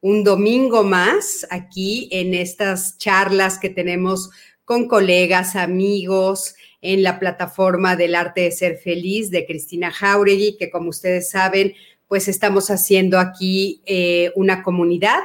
un domingo más aquí en estas charlas que tenemos con colegas, amigos en la plataforma del arte de ser feliz de Cristina Jauregui, que como ustedes saben, pues estamos haciendo aquí eh, una comunidad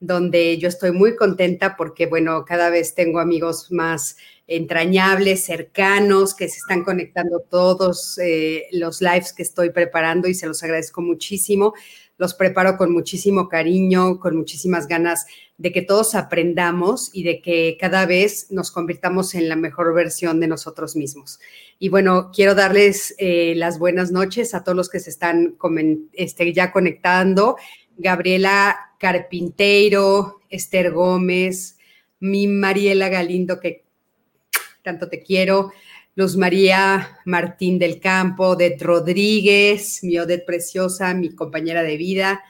donde yo estoy muy contenta porque, bueno, cada vez tengo amigos más entrañables, cercanos, que se están conectando todos eh, los lives que estoy preparando y se los agradezco muchísimo los preparo con muchísimo cariño, con muchísimas ganas de que todos aprendamos y de que cada vez nos convirtamos en la mejor versión de nosotros mismos. Y bueno, quiero darles eh, las buenas noches a todos los que se están este, ya conectando. Gabriela Carpinteiro, Esther Gómez, mi Mariela Galindo, que tanto te quiero, Luz María Martín del Campo, Det Rodríguez, mi Odette Preciosa, mi compañera de vida,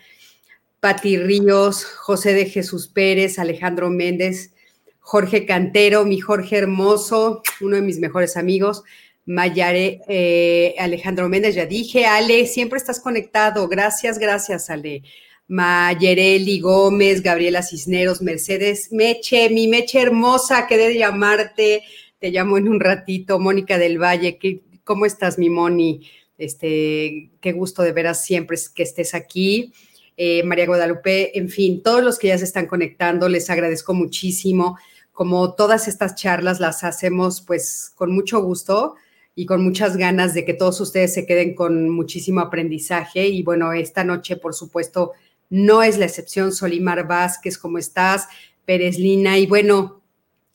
Pati Ríos, José de Jesús Pérez, Alejandro Méndez, Jorge Cantero, mi Jorge Hermoso, uno de mis mejores amigos, Mayare, eh, Alejandro Méndez, ya dije, Ale, siempre estás conectado, gracias, gracias, Ale. Mayereli Gómez, Gabriela Cisneros, Mercedes Meche, mi Meche hermosa, quedé de llamarte, te llamo en un ratito, Mónica del Valle, ¿cómo estás, mi Moni? Este, qué gusto de veras siempre que estés aquí. Eh, María Guadalupe, en fin, todos los que ya se están conectando, les agradezco muchísimo. Como todas estas charlas las hacemos pues con mucho gusto y con muchas ganas de que todos ustedes se queden con muchísimo aprendizaje. Y bueno, esta noche, por supuesto, no es la excepción. Solimar Vázquez, ¿cómo estás? Pérez Lina. Y bueno,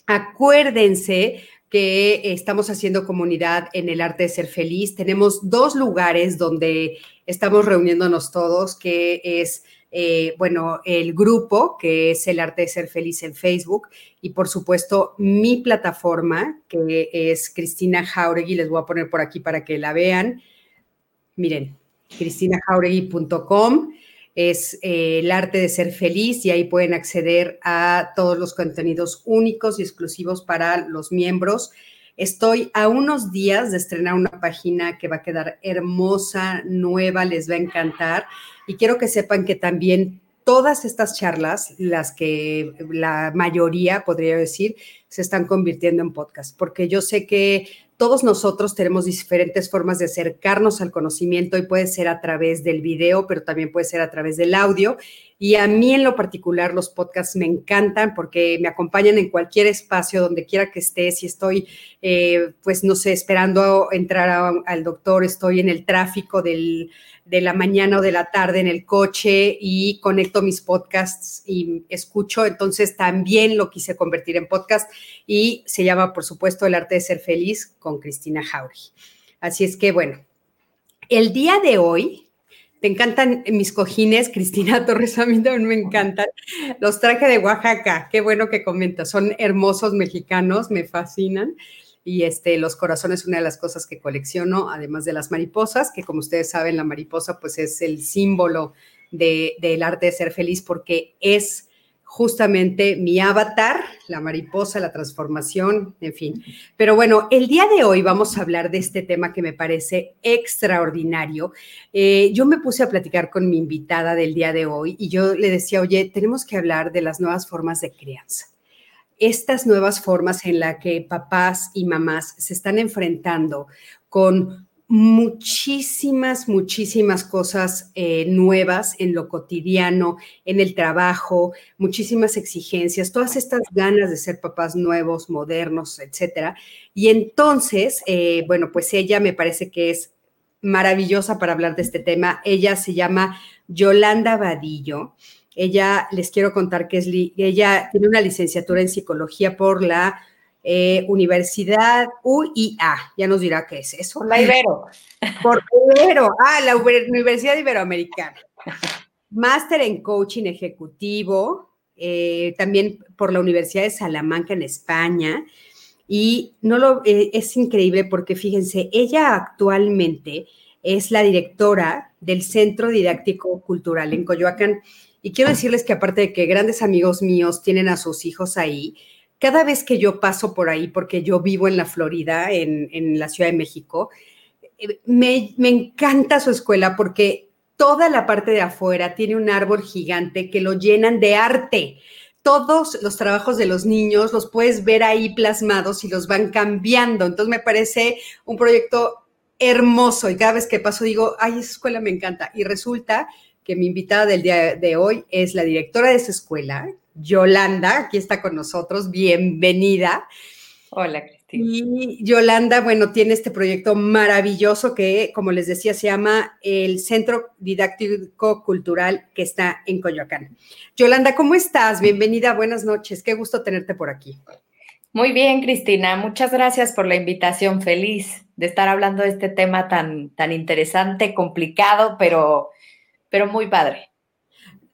acuérdense que estamos haciendo comunidad en el arte de ser feliz. Tenemos dos lugares donde estamos reuniéndonos todos, que es, eh, bueno, el grupo, que es el arte de ser feliz en Facebook, y por supuesto mi plataforma, que es Cristina Jauregui, les voy a poner por aquí para que la vean. Miren, cristinajauregui.com es eh, el arte de ser feliz y ahí pueden acceder a todos los contenidos únicos y exclusivos para los miembros. Estoy a unos días de estrenar una página que va a quedar hermosa, nueva, les va a encantar y quiero que sepan que también todas estas charlas, las que la mayoría podría decir, se están convirtiendo en podcast, porque yo sé que todos nosotros tenemos diferentes formas de acercarnos al conocimiento y puede ser a través del video, pero también puede ser a través del audio. Y a mí en lo particular los podcasts me encantan porque me acompañan en cualquier espacio, donde quiera que esté. Si estoy, eh, pues no sé, esperando entrar al doctor, estoy en el tráfico del, de la mañana o de la tarde en el coche y conecto mis podcasts y escucho. Entonces también lo quise convertir en podcast y se llama, por supuesto, El arte de ser feliz con Cristina Jauregui. Así es que, bueno, el día de hoy, te encantan mis cojines, Cristina Torres, a mí también me encantan. Los traje de Oaxaca, qué bueno que comentas, son hermosos mexicanos, me fascinan y este, los corazones, una de las cosas que colecciono, además de las mariposas, que como ustedes saben, la mariposa pues es el símbolo del arte de ser feliz porque es justamente mi avatar, la mariposa, la transformación, en fin. Pero bueno, el día de hoy vamos a hablar de este tema que me parece extraordinario. Eh, yo me puse a platicar con mi invitada del día de hoy y yo le decía, oye, tenemos que hablar de las nuevas formas de crianza estas nuevas formas en las que papás y mamás se están enfrentando con muchísimas, muchísimas cosas eh, nuevas en lo cotidiano, en el trabajo, muchísimas exigencias, todas estas ganas de ser papás nuevos, modernos, etcétera. Y entonces, eh, bueno, pues ella me parece que es maravillosa para hablar de este tema. Ella se llama Yolanda Vadillo. Ella, les quiero contar que es, ella tiene una licenciatura en psicología por la eh, Universidad UIA, ya nos dirá qué es eso. La Ibero. Por Ibero, ah, la Universidad Iberoamericana. Máster en coaching ejecutivo, eh, también por la Universidad de Salamanca en España. Y no lo, eh, es increíble porque fíjense, ella actualmente es la directora del Centro Didáctico Cultural en Coyoacán. Y quiero decirles que aparte de que grandes amigos míos tienen a sus hijos ahí, cada vez que yo paso por ahí, porque yo vivo en la Florida, en, la Ciudad de México, eh, me, me encanta su escuela porque toda la parte de afuera tiene un árbol gigante que lo llenan de arte. Todos los trabajos de los niños los puedes ver ahí plasmados y los van cambiando. Entonces me parece un proyecto hermoso y cada vez que paso digo, ay, esa escuela me encanta. Y resulta que mi invitada del día de hoy es la directora de esa escuela, Yolanda, aquí está con nosotros, bienvenida. Hola, Cristina. Y Yolanda, bueno, tiene este proyecto maravilloso que, como les decía, se llama el Centro Didáctico Cultural que está en Coyoacán. Yolanda, ¿cómo estás? Bienvenida, buenas noches, qué gusto tenerte por aquí. Muy bien, Cristina, muchas gracias por la invitación. Feliz de estar hablando de este tema tan, tan interesante, complicado, pero, pero muy padre.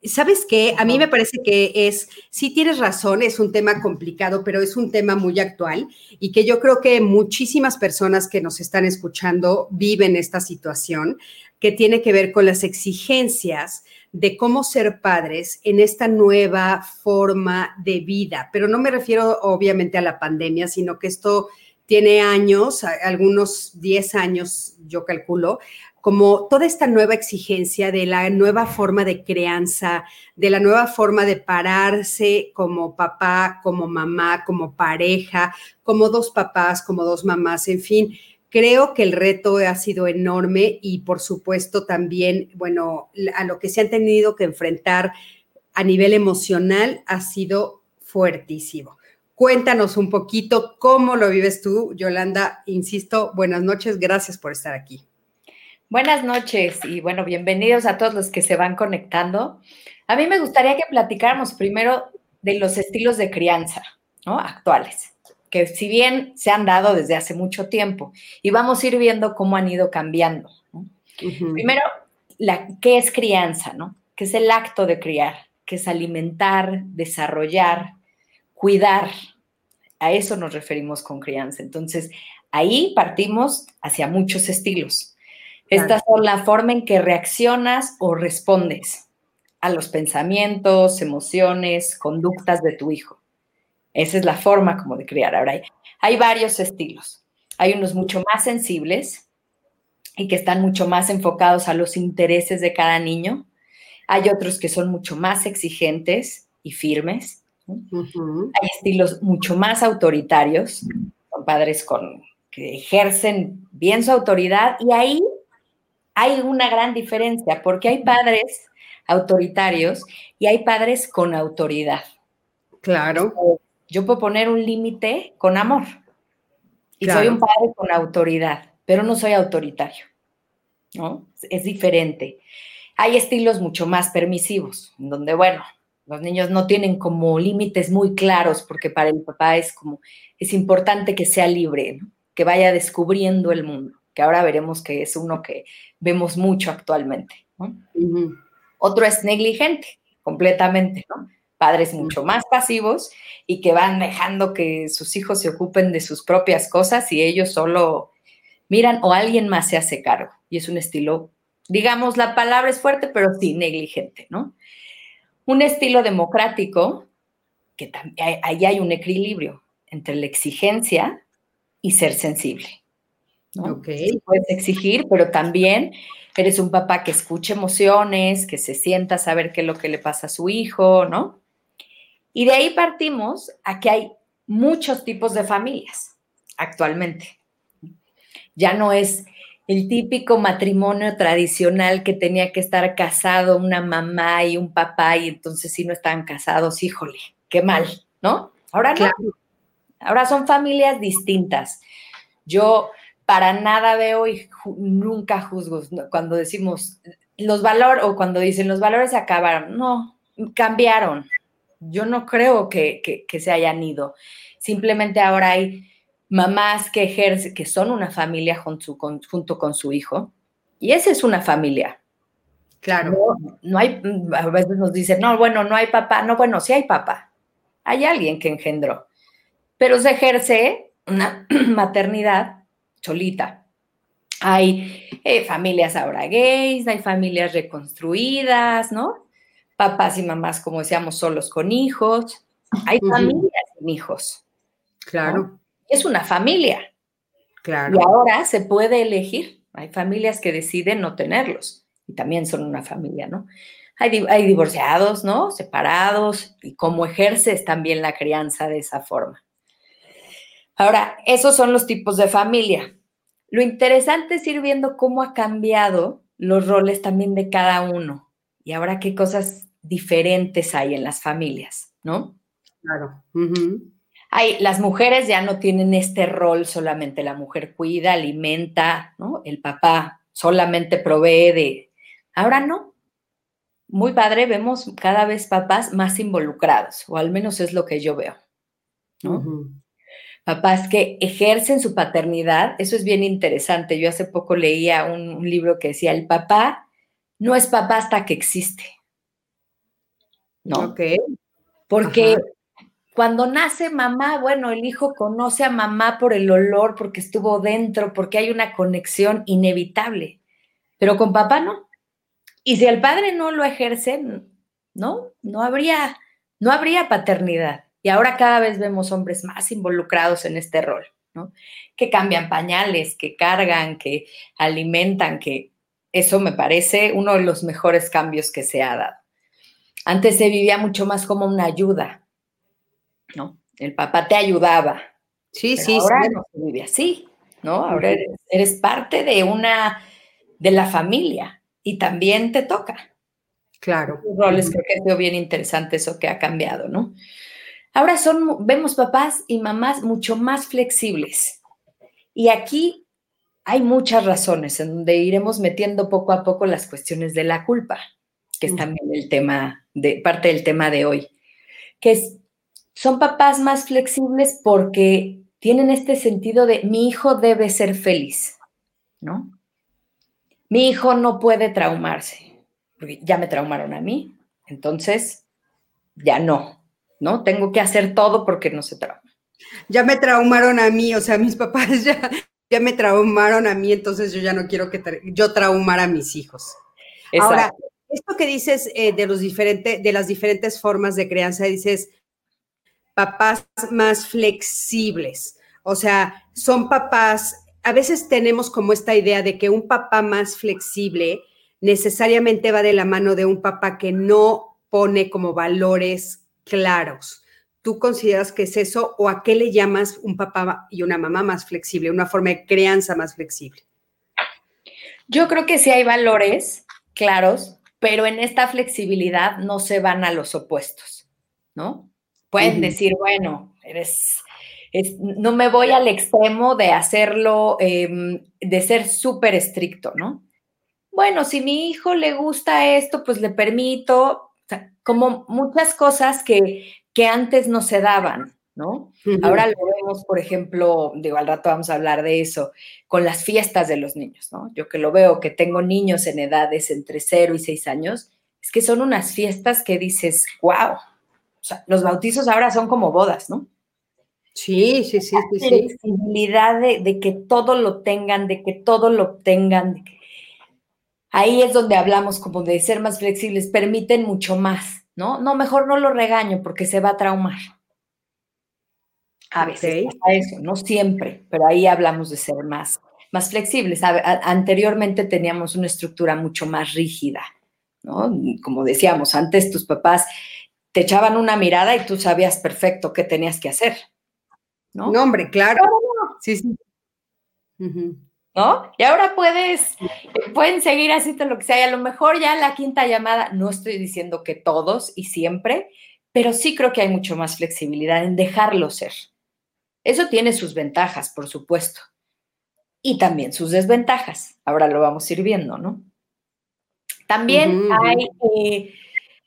¿Sabes qué? A mí me parece que es, sí tienes razón, es un tema complicado, pero es un tema muy actual y que yo creo que muchísimas personas que nos están escuchando viven esta situación que tiene que ver con las exigencias de cómo ser padres en esta nueva forma de vida. Pero no me refiero obviamente a la pandemia, sino que esto tiene años, algunos 10 años, yo calculo, como toda esta nueva exigencia de la nueva forma de crianza, de la nueva forma de pararse como papá, como mamá, como pareja, como dos papás, como dos mamás, en fin. Creo que el reto ha sido enorme y por supuesto también, bueno, a lo que se han tenido que enfrentar a nivel emocional ha sido fuertísimo. Cuéntanos un poquito cómo lo vives tú, Yolanda. Insisto, buenas noches, gracias por estar aquí. Buenas noches y bueno, bienvenidos a todos los que se van conectando. A mí me gustaría que platicáramos primero de los estilos de crianza ¿no? actuales, que si bien se han dado desde hace mucho tiempo y vamos a ir viendo cómo han ido cambiando. Primero, la, ¿qué es crianza? ¿no? ¿Qué es el acto de criar? ¿Qué es alimentar, desarrollar, cuidar? A eso nos referimos con crianza. Entonces, ahí partimos hacia muchos estilos. Estas son la forma en que reaccionas o respondes a los pensamientos, emociones, conductas de tu hijo. Esa es la forma como de criar. Ahora, hay, hay varios estilos. Hay unos mucho más sensibles y que están mucho más enfocados a los intereses de cada niño. Hay otros que son mucho más exigentes y firmes. Hay estilos mucho más autoritarios, son padres con, que ejercen bien su autoridad y ahí hay una gran diferencia porque hay padres autoritarios y hay padres con autoridad. Claro. Yo puedo poner un límite con amor. Y soy un padre con autoridad, pero no soy autoritario. ¿no? Es diferente. Hay estilos mucho más permisivos, donde, bueno, los niños no tienen como límites muy claros, porque para el papá es como, es importante que sea libre, que vaya descubriendo el mundo que ahora veremos que es uno que vemos mucho actualmente. Otro es negligente, completamente, ¿no? Padres mucho más pasivos y que van dejando que sus hijos se ocupen de sus propias cosas y ellos solo miran o alguien más se hace cargo. Y es un estilo, digamos, la palabra es fuerte, pero sí, negligente, ¿no? Un estilo democrático, que ahí hay un equilibrio entre la exigencia y ser sensible. puedes exigir, pero también eres un papá que escuche emociones, que se sienta a saber qué es lo que le pasa a su hijo, ¿no? Y de ahí partimos a que hay muchos tipos de familias actualmente. Ya no es el típico matrimonio tradicional que tenía que estar casado una mamá y un papá y entonces si no estaban casados, híjole, qué mal, ¿no? Ahora no. Ahora son familias distintas. Yo para nada veo y nunca juzgo cuando decimos los valores o cuando dicen los valores se acabaron. No, cambiaron. Yo no creo que, se hayan ido. Simplemente ahora hay mamás que ejercen, que son una familia junto con, junto con su hijo. Y esa es una familia. Claro. No, hay, a veces nos dicen, no, bueno, no hay papá. No, bueno, sí hay papá. Hay alguien que engendró. Pero se ejerce una maternidad solita. Hay eh, familias ahora gays, hay familias reconstruidas, ¿no? Papás y mamás, como decíamos, solos con hijos. Hay familias sin hijos. Claro. Es una familia. Claro. Y ahora se puede elegir. Hay familias que deciden no tenerlos y también son una familia, ¿no? Hay, hay divorciados, ¿no? Separados y cómo ejerces también la crianza de esa forma. Ahora, esos son los tipos de familia. Lo interesante es ir viendo cómo ha cambiado los roles también de cada uno y ahora qué cosas diferentes hay en las familias, ¿no? Claro. Hay, las mujeres ya no tienen este rol, solamente la mujer cuida, alimenta, ¿no? El papá solamente provee de, Ahora no. Muy padre, vemos cada vez papás más involucrados, o al menos es lo que yo veo. Papás que ejercen su paternidad, eso es bien interesante. Yo hace poco leía un, libro que decía, el papá no es papá hasta que existe. ¿No? Ok. Porque cuando nace mamá, bueno, el hijo conoce a mamá por el olor, porque estuvo dentro, porque hay una conexión inevitable. Pero con papá no. Y si el padre no lo ejerce, no, no habría, no habría paternidad. Y ahora cada vez vemos hombres más involucrados en este rol, ¿no? Que cambian pañales, que cargan, que alimentan, que eso me parece uno de los mejores cambios que se ha dado. Antes se vivía mucho más como una ayuda, ¿no? El papá te ayudaba. Sí, sí, ahora no se vive así, ¿no? Ahora eres, eres parte de una, de la familia y también te toca. Claro. Los roles creo que es bien interesante eso que ha cambiado, ¿no? Ahora son, vemos papás y mamás mucho más flexibles. Y aquí hay muchas razones en donde iremos metiendo poco a poco las cuestiones de la culpa, que es también el tema de parte del tema de hoy, que es, son papás más flexibles porque tienen este sentido de mi hijo debe ser feliz, ¿no? Mi hijo no puede traumarse, porque ya me traumaron a mí, entonces ya no, ¿no? Tengo que hacer todo porque no se trauma. Ya me traumaron a mí, o sea, mis papás ya, ya me traumaron a mí, entonces yo ya no quiero que yo traumar a mis hijos. Ahora, esto que dices eh, de los de las diferentes formas de crianza, dices papás más flexibles. O sea, son papás a veces tenemos como esta idea de que un papá más flexible necesariamente va de la mano de un papá que no pone como valores claros. ¿Tú consideras que es eso o a qué le llamas un papá y una mamá más flexible, una forma de crianza más flexible? Yo creo que sí hay valores claros, pero en esta flexibilidad no se van a los opuestos, ¿no? Pueden decir, bueno, eres no me voy al extremo de hacerlo, em, de ser súper estricto, ¿no? Bueno, si mi hijo le gusta esto, pues le permito, como muchas cosas que, que antes no se daban, ¿no? Ahora lo vemos, por ejemplo, digo, al rato vamos a hablar de eso, con las fiestas de los niños, ¿no? Yo que lo veo, que tengo niños en edades entre 0 y 6 años, es que son unas fiestas que dices, wow, sea, los bautizos ahora son como bodas, ¿no? Sí, sí, sí, sí. La flexibilidad de, que todo lo tengan, de que todo lo obtengan. Ahí es donde hablamos como de ser más flexibles, permiten mucho más, ¿no? No, mejor no lo regaño porque se va a traumar. A veces eso, no siempre, pero ahí hablamos de ser más, más flexibles. anteriormente teníamos una estructura mucho más rígida, ¿no? Como decíamos, antes tus papás te echaban una mirada y tú sabías perfecto qué tenías que hacer. ¿no? hombre, claro. Sí, sí. ¿No? Y ahora puedes, pueden seguir haciendo lo que sea. Y a lo mejor ya la quinta llamada, no estoy diciendo que todos y siempre, pero sí creo que hay mucho más flexibilidad en dejarlo ser. Eso tiene sus ventajas, por supuesto. Y también sus desventajas. Ahora lo vamos a ir viendo, ¿no? También hay eh,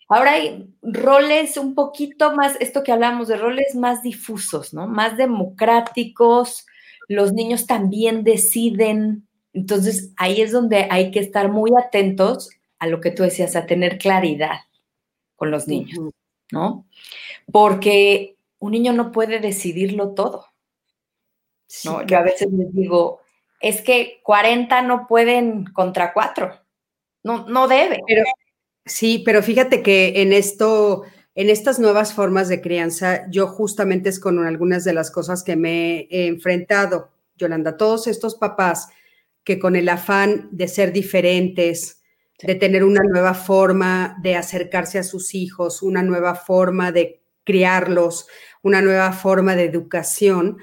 Ahora hay roles un poquito más, esto que hablamos de roles más difusos, ¿no? Más democráticos, los niños también deciden. Entonces ahí es donde hay que estar muy atentos a lo que tú decías, a tener claridad con los niños, ¿no? Porque un niño no puede decidirlo todo. ¿no? Yo a veces les digo, es que 40 no pueden contra 4. No, no debe. Pero, sí, pero fíjate que en esto, en estas nuevas formas de crianza, yo justamente es con algunas de las cosas que me he enfrentado, Yolanda, todos estos papás que con el afán de ser diferentes, de tener una nueva forma de acercarse a sus hijos, una nueva forma de criarlos, una nueva forma de educación,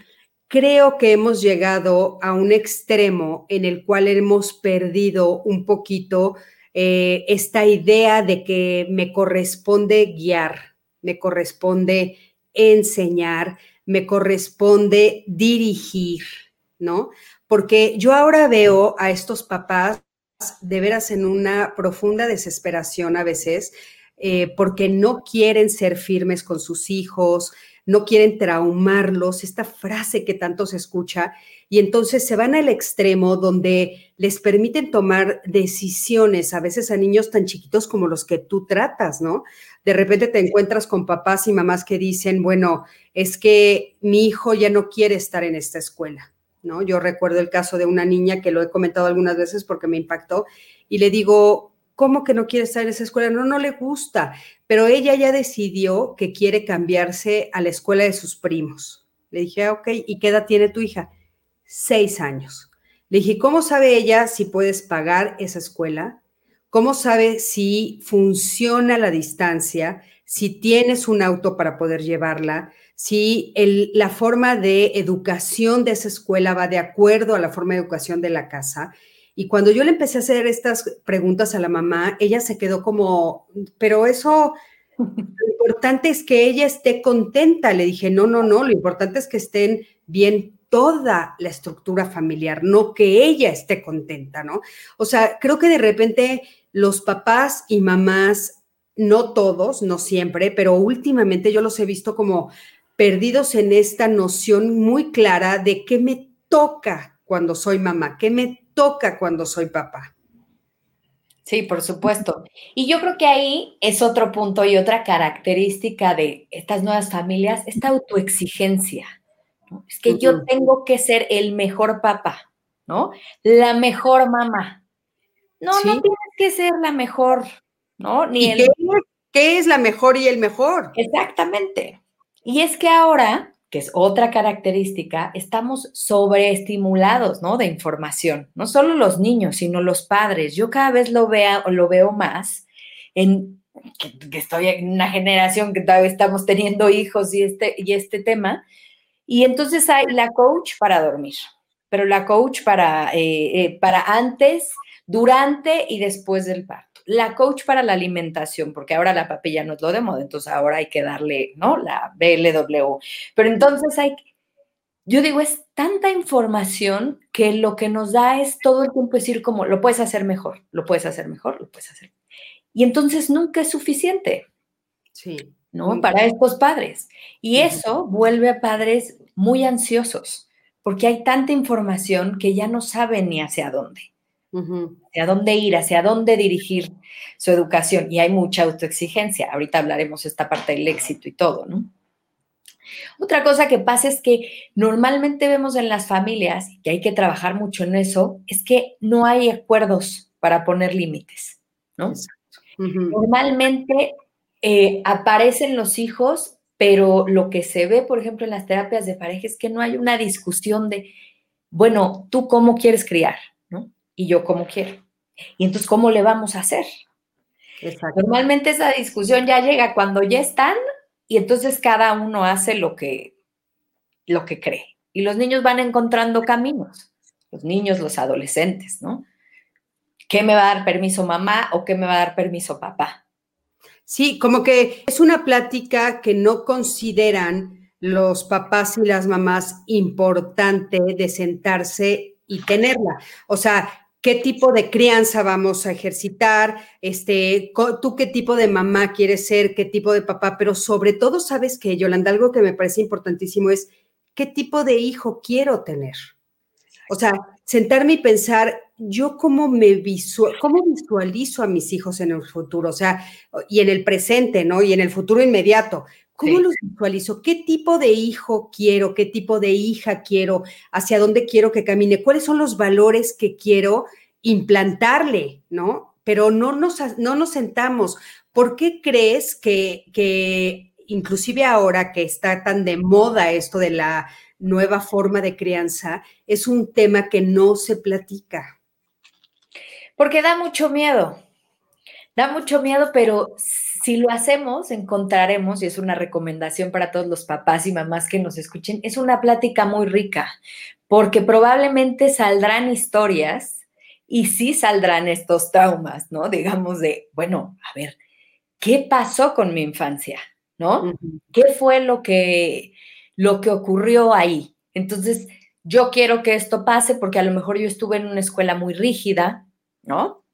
creo que hemos llegado a un extremo en el cual hemos perdido un poquito eh, esta idea de que me corresponde guiar, me corresponde enseñar, me corresponde dirigir, ¿no? Porque yo ahora veo a estos papás de veras en una profunda desesperación a veces, eh, porque no quieren ser firmes con sus hijos, no quieren traumarlos, esta frase que tanto se escucha, y entonces se van al extremo donde les permiten tomar decisiones, a veces a niños tan chiquitos como los que tú tratas, ¿no? De repente te encuentras con papás y mamás que dicen, bueno, es que mi hijo ya no quiere estar en esta escuela, ¿no? Yo recuerdo el caso de una niña que lo he comentado algunas veces porque me impactó y le digo, ¿cómo que no quiere estar en esa escuela? No, no le gusta, pero ella ya decidió que quiere cambiarse a la escuela de sus primos. Le dije, ah, ok, ¿y qué edad tiene tu hija? Seis años. Le dije, ¿cómo sabe ella si puedes pagar esa escuela? ¿Cómo sabe si funciona la distancia? Si tienes un auto para poder llevarla, si la forma de educación de esa escuela va de acuerdo a la forma de educación de la casa. Y cuando yo le empecé a hacer estas preguntas a la mamá, ella se quedó como, pero eso, lo importante es que ella esté contenta. Le dije, no, no, no, lo importante es que estén bien toda la estructura familiar, no que ella esté contenta, ¿no? O sea, creo que de repente los papás y mamás, no todos, no siempre, pero últimamente yo los he visto como perdidos en esta noción muy clara de qué me toca cuando soy mamá, qué me toca cuando soy papá. Sí, por supuesto. Y yo creo que ahí es otro punto y otra característica de estas nuevas familias, esta autoexigencia. Es que yo tengo que ser el mejor papá, ¿no? La mejor mamá. No, no tienes que ser la mejor, ¿no? Ni el... qué es la mejor y el mejor? Exactamente. Y es que ahora que es otra característica, estamos sobreestimulados, ¿no? De información. No solo los niños, sino los padres. Yo cada vez lo, veo, lo veo más en que, estoy en una generación que todavía estamos teniendo hijos y este, y este tema. Y entonces hay la coach para dormir, pero la coach para, eh, eh, para antes, durante y después del parto la coach para la alimentación, porque ahora la papilla no es lo de moda, entonces ahora hay que darle, ¿no? La BLW. Pero entonces hay, yo digo, es tanta información que lo que nos da es todo el tiempo decir como, lo puedes hacer mejor, lo puedes hacer mejor, lo puedes hacer. Y entonces nunca es suficiente. Sí. ¿No? Para estos padres. Y eso vuelve a padres muy ansiosos, porque hay tanta información que ya no saben ni hacia dónde hacia dónde ir, hacia dónde dirigir su educación. Y hay mucha autoexigencia. Ahorita hablaremos esta parte del éxito y todo, ¿no? Otra cosa que pasa es que normalmente vemos en las familias, y hay que trabajar mucho en eso, es que no hay acuerdos para poner límites, ¿no? Normalmente eh, aparecen los hijos, pero lo que se ve, por ejemplo, en las terapias de pareja es que no hay una discusión de, bueno, ¿tú cómo quieres criar? y yo como quiero. Y entonces, ¿cómo le vamos a hacer? Normalmente esa discusión ya llega cuando ya están y entonces cada uno hace lo que, lo que cree. Y los niños van encontrando caminos, los niños, los adolescentes, ¿no? ¿Qué me va a dar permiso mamá o qué me va a dar permiso papá? Sí, como que es una plática que no consideran los papás y las mamás importante de sentarse y tenerla. O sea, qué tipo de crianza vamos a ejercitar, este, tú qué tipo de mamá quieres ser, qué tipo de papá, pero sobre todo sabes que, Yolanda, algo que me parece importantísimo es qué tipo de hijo quiero tener. O sea, sentarme y pensar yo cómo me visual, cómo visualizo a mis hijos en el futuro, o sea, y en el presente, ¿no? Y en el futuro inmediato. ¿Cómo los visualizo? ¿Qué tipo de hijo quiero? ¿Qué tipo de hija quiero? ¿Hacia dónde quiero que camine? ¿Cuáles son los valores que quiero implantarle? ¿No? Pero no nos, no nos sentamos. ¿Por qué crees que, que inclusive ahora que está tan de moda esto de la nueva forma de crianza, es un tema que no se platica? Porque da mucho miedo. Da mucho miedo, pero si lo hacemos, encontraremos, y es una recomendación para todos los papás y mamás que nos escuchen, es una plática muy rica, porque probablemente saldrán historias y sí saldrán estos traumas, ¿no? Digamos de, bueno, a ver, ¿qué pasó con mi infancia? ¿No? ¿Qué fue lo que, lo que ocurrió ahí? Entonces, yo quiero que esto pase porque a lo mejor yo estuve en una escuela muy rígida, ¿no?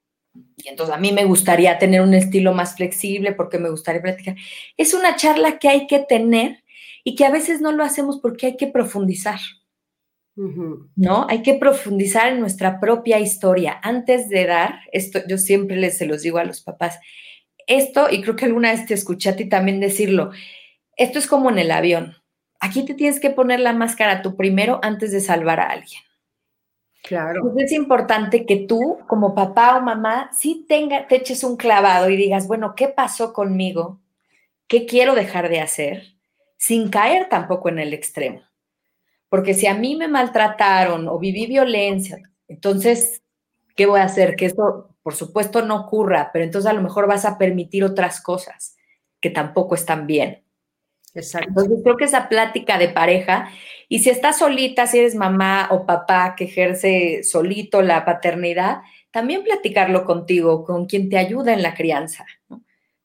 Y entonces a mí me gustaría tener un estilo más flexible porque me gustaría practicar. Es una charla que hay que tener y que a veces no lo hacemos porque hay que profundizar. ¿No? Hay que profundizar en nuestra propia historia. Antes de dar, esto yo siempre les se los digo a los papás, esto, y creo que alguna vez te escuché a ti también decirlo, esto es como en el avión. Aquí te tienes que poner la máscara tú primero antes de salvar a alguien. Claro. Pues es importante que tú, como papá o mamá, sí tenga, te eches un clavado y digas, bueno, ¿qué pasó conmigo? ¿Qué quiero dejar de hacer? Sin caer tampoco en el extremo. Porque si a mí me maltrataron o viví violencia, entonces, ¿qué voy a hacer? Que esto, por supuesto, no ocurra, pero entonces a lo mejor vas a permitir otras cosas que tampoco están bien. Exacto. Entonces creo que esa plática de pareja, y si estás solita, si eres mamá o papá que ejerce solito la paternidad, también platicarlo contigo, con quien te ayuda en la crianza. ¿no?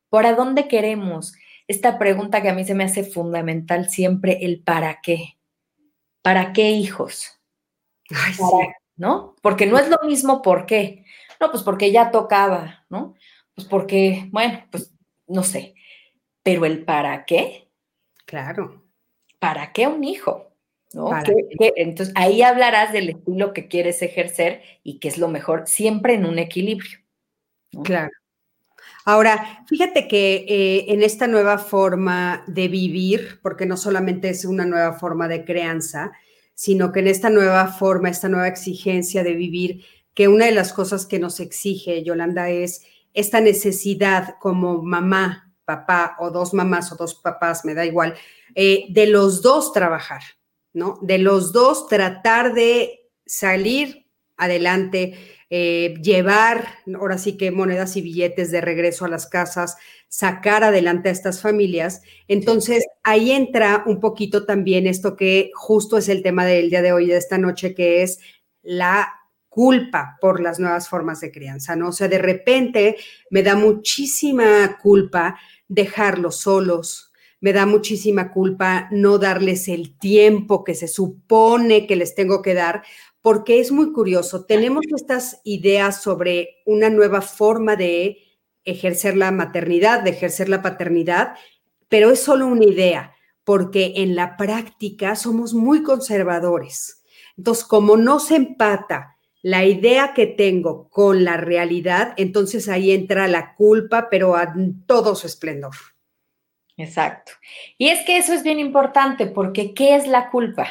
¿Por a dónde queremos? Esta pregunta que a mí se me hace fundamental siempre, el para qué. ¿Para qué hijos? Ay, sí. ¿No? Porque no es lo mismo por qué. No, pues porque ya tocaba, ¿no? Pues porque, bueno, pues no sé. Pero el para qué, Claro. ¿Para qué un hijo? ¿No? ¿Qué, qué? Entonces ahí hablarás del estilo que quieres ejercer y que es lo mejor, siempre en un equilibrio. ¿no? Claro. Ahora, fíjate que eh, en esta nueva forma de vivir, porque no solamente es una nueva forma de crianza, sino que en esta nueva forma, esta nueva exigencia de vivir, que una de las cosas que nos exige, Yolanda, es esta necesidad como mamá papá o dos mamás o dos papás, me da igual, eh, de los dos trabajar, ¿no? De los dos tratar de salir adelante, eh, llevar, ahora sí que monedas y billetes de regreso a las casas, sacar adelante a estas familias. Entonces, ahí entra un poquito también esto que justo es el tema del día de hoy, de esta noche, que es la culpa por las nuevas formas de crianza, ¿no? O sea, de repente me da muchísima culpa dejarlos solos. Me da muchísima culpa no darles el tiempo que se supone que les tengo que dar, porque es muy curioso. Tenemos estas ideas sobre una nueva forma de ejercer la maternidad, de ejercer la paternidad, pero es solo una idea, porque en la práctica somos muy conservadores. Entonces, como no se empata la idea que tengo con la realidad, entonces ahí entra la culpa, pero a todo su esplendor. Exacto. Y es que eso es bien importante porque ¿qué es la culpa?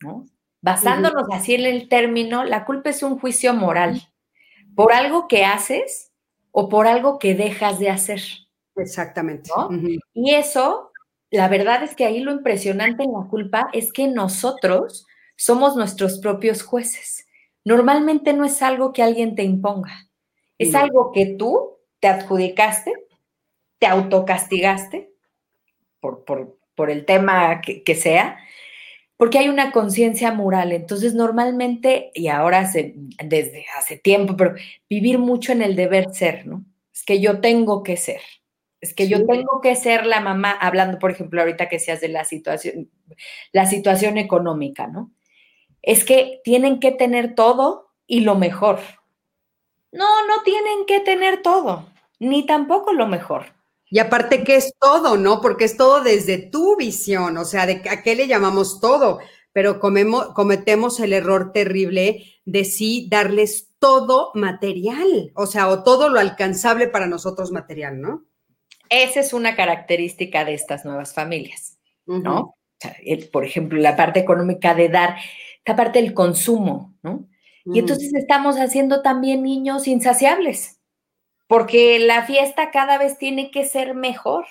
¿No? Basándonos uh -huh. así en el término, la culpa es un juicio moral por algo que haces o por algo que dejas de hacer. Exactamente. ¿no? Uh -huh. Y eso, la verdad es que ahí lo impresionante en la culpa es que nosotros somos nuestros propios jueces normalmente no es algo que alguien te imponga. Es algo que tú te adjudicaste, te autocastigaste por, por, por el tema que, que, sea, porque hay una conciencia moral. Entonces, normalmente, y ahora desde hace tiempo, pero vivir mucho en el deber ser, ¿no? Es que yo tengo que ser. Es que sí. yo tengo que ser la mamá, hablando, por ejemplo, ahorita que seas de la situación, la situación económica, ¿no? es que tienen que tener todo y lo mejor. No, no tienen que tener todo, ni tampoco lo mejor. Y aparte que es todo, ¿no? Porque es todo desde tu visión, o sea, ¿de a qué le llamamos todo? Pero comemos, cometemos el error terrible de sí darles todo material, o sea, o todo lo alcanzable para nosotros material, ¿no? Esa es una característica de estas nuevas familias, ¿no? por ejemplo, la parte económica de dar, la parte del consumo, ¿no? Y entonces estamos haciendo también niños insaciables, porque la fiesta cada vez tiene que ser mejor,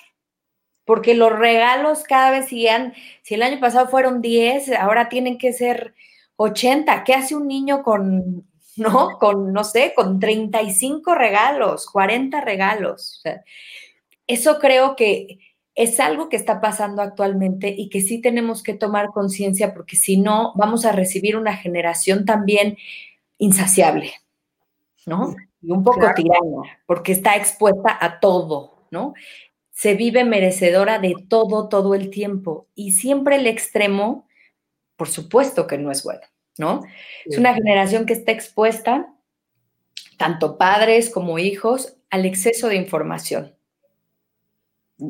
porque los regalos cada vez siguen, si el año pasado fueron 10, ahora tienen que ser 80. ¿Qué hace un niño con, no, con, no sé, con 35 regalos, 40 regalos? eso creo que es algo que está pasando actualmente y que sí tenemos que tomar conciencia porque si no, vamos a recibir una generación también insaciable, ¿no? Y un poco tirana, porque está expuesta a todo, ¿no? Se vive merecedora de todo, todo el tiempo. Y siempre el extremo, por supuesto que no es bueno, ¿no? Es una generación que está expuesta, tanto padres como hijos, al exceso de información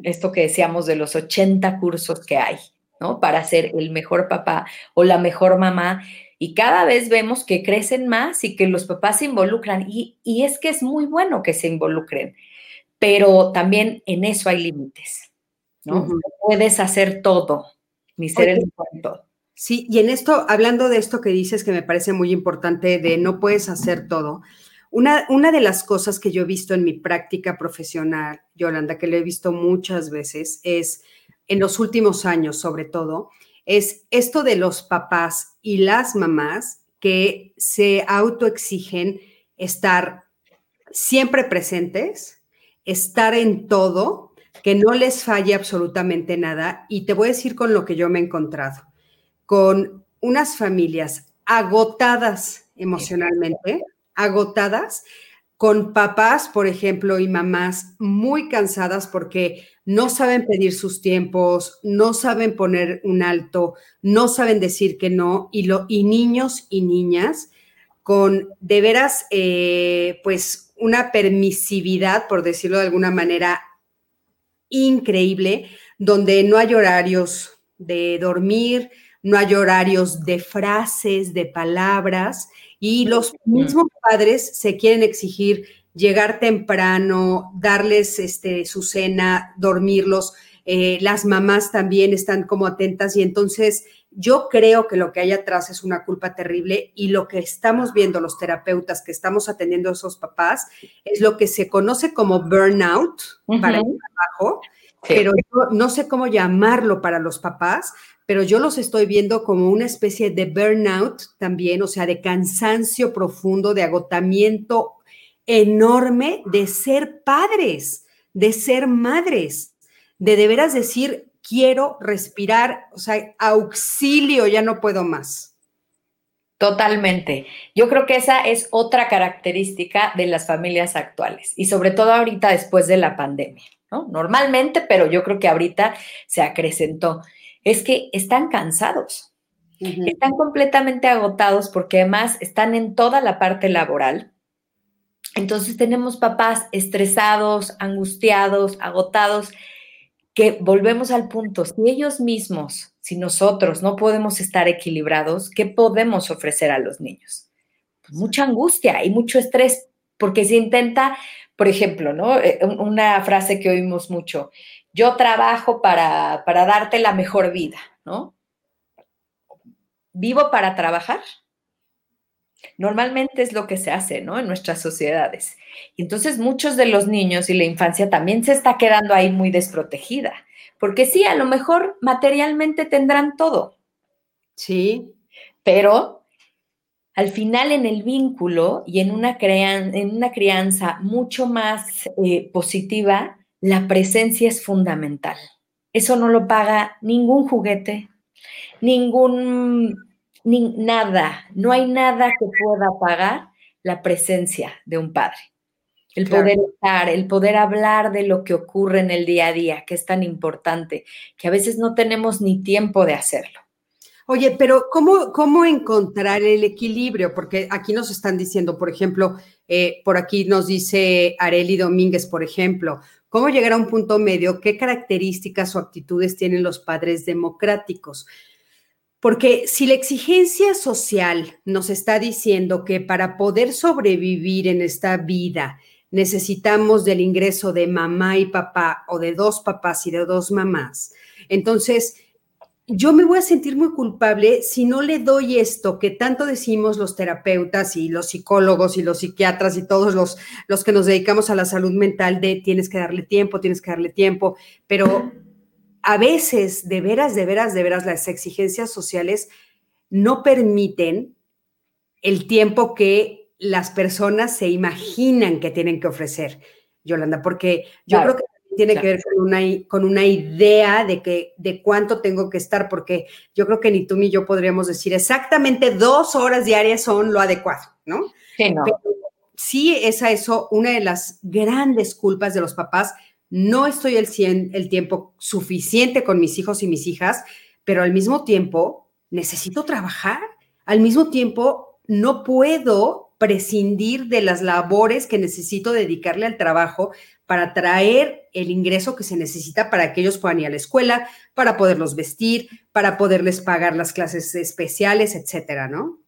esto que decíamos de los 80 cursos que hay, ¿no? Para ser el mejor papá o la mejor mamá. Y cada vez vemos que crecen más y que los papás se involucran. Y, es que es muy bueno que se involucren, pero también en eso hay límites, ¿no? puedes hacer todo, ni ser el mejor todo. Sí, y en esto, hablando de esto que dices que me parece muy importante, de no puedes hacer todo, una, de las cosas que yo he visto en mi práctica profesional, Yolanda, que lo he visto muchas veces, es en los últimos años sobre todo, es esto de los papás y las mamás que se autoexigen estar siempre presentes, estar en todo, que no les falle absolutamente nada. Y te voy a decir con lo que yo me he encontrado, con unas familias agotadas emocionalmente, agotadas, con papás, por ejemplo, y mamás muy cansadas porque no saben pedir sus tiempos, no saben poner un alto, no saben decir que no, y, lo, y niños y niñas con de veras, eh, pues una permisividad, por decirlo de alguna manera, increíble, donde no hay horarios de dormir, no hay horarios de frases, de palabras, y los mismos padres se quieren exigir llegar temprano, darles este, su cena, dormirlos. Eh, las mamás también están como atentas y entonces yo creo que lo que hay atrás es una culpa terrible y lo que estamos viendo los terapeutas que estamos atendiendo a esos papás es lo que se conoce como burnout para el trabajo, pero no sé cómo llamarlo para los papás, pero yo los estoy viendo como una especie de burnout también, o sea, de cansancio profundo, de agotamiento enorme de ser padres, de ser madres, de de veras decir, quiero respirar, o sea, auxilio, ya no puedo más. Totalmente. Yo creo que esa es otra característica de las familias actuales y sobre todo ahorita después de la pandemia, ¿no? Normalmente, pero yo creo que ahorita se acrecentó es que están cansados, están completamente agotados porque además están en toda la parte laboral. Entonces tenemos papás estresados, angustiados, agotados, que volvemos al punto, si ellos mismos, si nosotros no podemos estar equilibrados, ¿qué podemos ofrecer a los niños? Pues mucha angustia y mucho estrés, porque se intenta, por ejemplo, ¿no? Eh, una frase que oímos mucho, yo trabajo para, darte la mejor vida, ¿no? ¿Vivo para trabajar? Normalmente es lo que se hace, ¿no? En nuestras sociedades. Y entonces muchos de los niños y la infancia también se está quedando ahí muy desprotegida, porque sí, a lo mejor materialmente tendrán todo. Sí. Pero al final en el vínculo y en una, en una crianza mucho más eh, positiva, la presencia es fundamental. Eso no lo paga ningún juguete, ningún, nada. No hay nada que pueda pagar la presencia de un padre. El poder estar, el poder hablar de lo que ocurre en el día a día, que es tan importante, que a veces no tenemos ni tiempo de hacerlo. Oye, pero ¿cómo, cómo encontrar el equilibrio? Porque aquí nos están diciendo, por ejemplo, eh, por aquí nos dice Areli Domínguez, por ejemplo, ¿Cómo llegar a un punto medio? ¿Qué características o actitudes tienen los padres democráticos? Porque si la exigencia social nos está diciendo que para poder sobrevivir en esta vida necesitamos del ingreso de mamá y papá o de dos papás y de dos mamás, entonces yo me voy a sentir muy culpable si no le doy esto que tanto decimos los terapeutas y los psicólogos y los psiquiatras y todos los, los que nos dedicamos a la salud mental de tienes que darle tiempo, tienes que darle tiempo, pero a veces, de veras, de veras, de veras, las exigencias sociales no permiten el tiempo que las personas se imaginan que tienen que ofrecer, Yolanda, porque yo creo que tiene que ver con una, con una idea de, que, de cuánto tengo que estar, porque yo creo que ni tú ni yo podríamos decir exactamente dos horas diarias son lo adecuado, ¿no? Sí, no. sí es a eso una de las grandes culpas de los papás no estoy el, el tiempo suficiente con mis hijos y mis hijas, pero al mismo tiempo necesito trabajar. Al mismo tiempo no puedo prescindir de las labores que necesito dedicarle al trabajo para traer el ingreso que se necesita para que ellos puedan ir a la escuela, para poderlos vestir, para poderles pagar las clases especiales, etcétera, ¿no?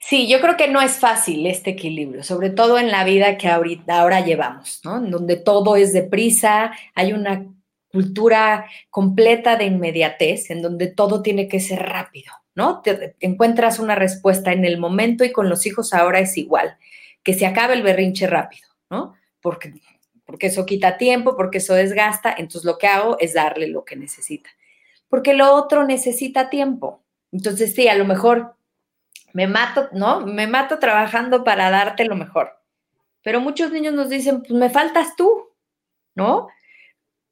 Sí, yo creo que no es fácil este equilibrio, sobre todo en la vida que ahorita, ahora llevamos, ¿no? En donde todo es deprisa, hay una cultura completa de inmediatez, en donde todo tiene que ser rápido, ¿no? Te encuentras una respuesta en el momento y con los hijos ahora es igual, que se acabe el berrinche rápido, ¿no? Porque, porque eso quita tiempo, porque eso desgasta, entonces lo que hago es darle lo que necesita, porque lo otro necesita tiempo. Entonces, sí, a lo mejor me mato, ¿no? Me mato trabajando para darte lo mejor. Pero muchos niños nos dicen, pues me faltas tú, ¿no?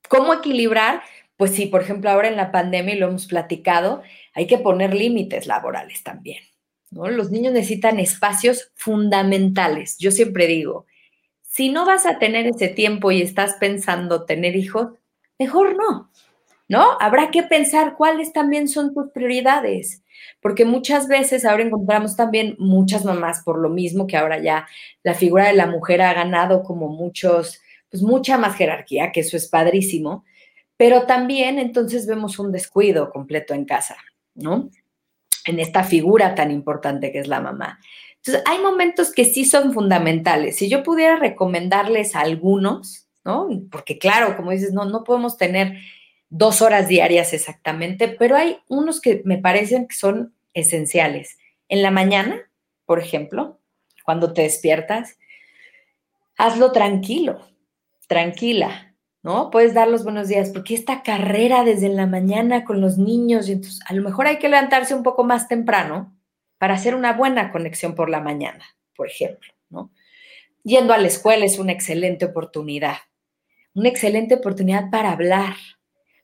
¿Cómo equilibrar? Pues sí, por ejemplo, ahora en la pandemia, y lo hemos platicado, hay que poner límites laborales también, ¿no? Los niños necesitan espacios fundamentales. Yo siempre digo, si no vas a tener ese tiempo y estás pensando tener hijos, mejor no, ¿no? Habrá que pensar cuáles también son tus prioridades porque muchas veces ahora encontramos también muchas mamás por lo mismo que ahora ya la figura de la mujer ha ganado como muchos, pues mucha más jerarquía, que eso es padrísimo, pero también entonces vemos un descuido completo en casa, ¿no? En esta figura tan importante que es la mamá. Entonces, hay momentos que sí son fundamentales. Si yo pudiera recomendarles algunos, ¿no? Porque claro, como dices, no, no podemos tener dos horas diarias exactamente, pero hay unos que me parecen que son esenciales. En la mañana, por ejemplo, cuando te despiertas, hazlo tranquilo, tranquila, ¿no? Puedes dar los buenos días, porque esta carrera desde la mañana con los niños, y entonces a lo mejor hay que levantarse un poco más temprano para hacer una buena conexión por la mañana, por ejemplo, ¿no? Yendo a la escuela es una excelente oportunidad, una excelente oportunidad para hablar,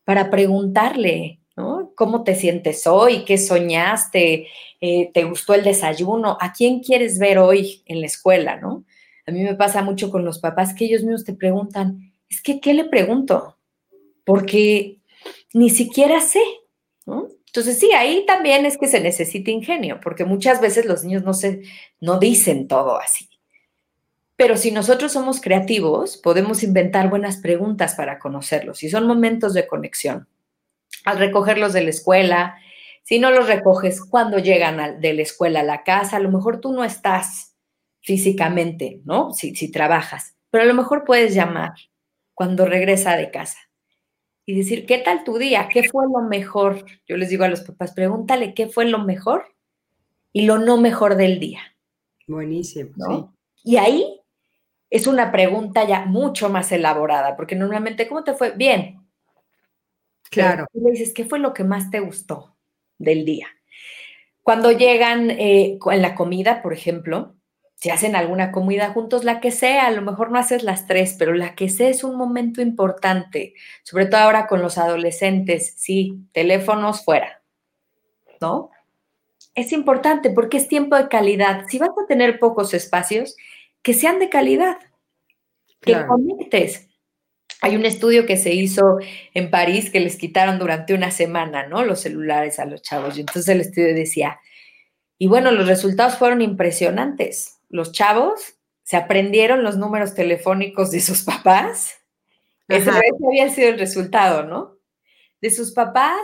para preguntarle, ¿no? ¿Cómo te sientes hoy? ¿Qué soñaste? Eh, ¿Te gustó el desayuno? ¿A quién quieres ver hoy en la escuela, no? A mí me pasa mucho con los papás que ellos mismos te preguntan, es que, ¿qué le pregunto? Porque ni siquiera sé, ¿no? Entonces, sí, ahí también es que se necesita ingenio, porque muchas veces los niños no, se, no dicen todo así. Pero si nosotros somos creativos, podemos inventar buenas preguntas para conocerlos y son momentos de conexión. Al recogerlos de la escuela, si no los recoges cuando llegan de la escuela a la casa, a lo mejor tú no estás físicamente, ¿no? Si, si trabajas, pero a lo mejor puedes llamar cuando regresa de casa y decir, ¿qué tal tu día? ¿Qué fue lo mejor? Yo les digo a los papás, pregúntale qué fue lo mejor y lo no mejor del día. Buenísimo. Sí. Y ahí es una pregunta ya mucho más elaborada, porque normalmente, ¿cómo te fue? Bien. Claro. Y le dices, ¿qué fue lo que más te gustó del día? Cuando llegan eh, en la comida, por ejemplo, si hacen alguna comida juntos, la que sea, a lo mejor no haces las tres, pero la que sea es un momento importante, sobre todo ahora con los adolescentes, sí, teléfonos fuera, ¿no? Es importante porque es tiempo de calidad. Si vas a tener pocos espacios, que sean de calidad, que conectes. Hay un estudio que se hizo en París que les quitaron durante una semana, ¿no? Los celulares a los chavos. Y entonces el estudio decía, y bueno, los resultados fueron impresionantes. Los chavos se aprendieron los números telefónicos de sus papás. Ese había sido el resultado, ¿no? De sus papás,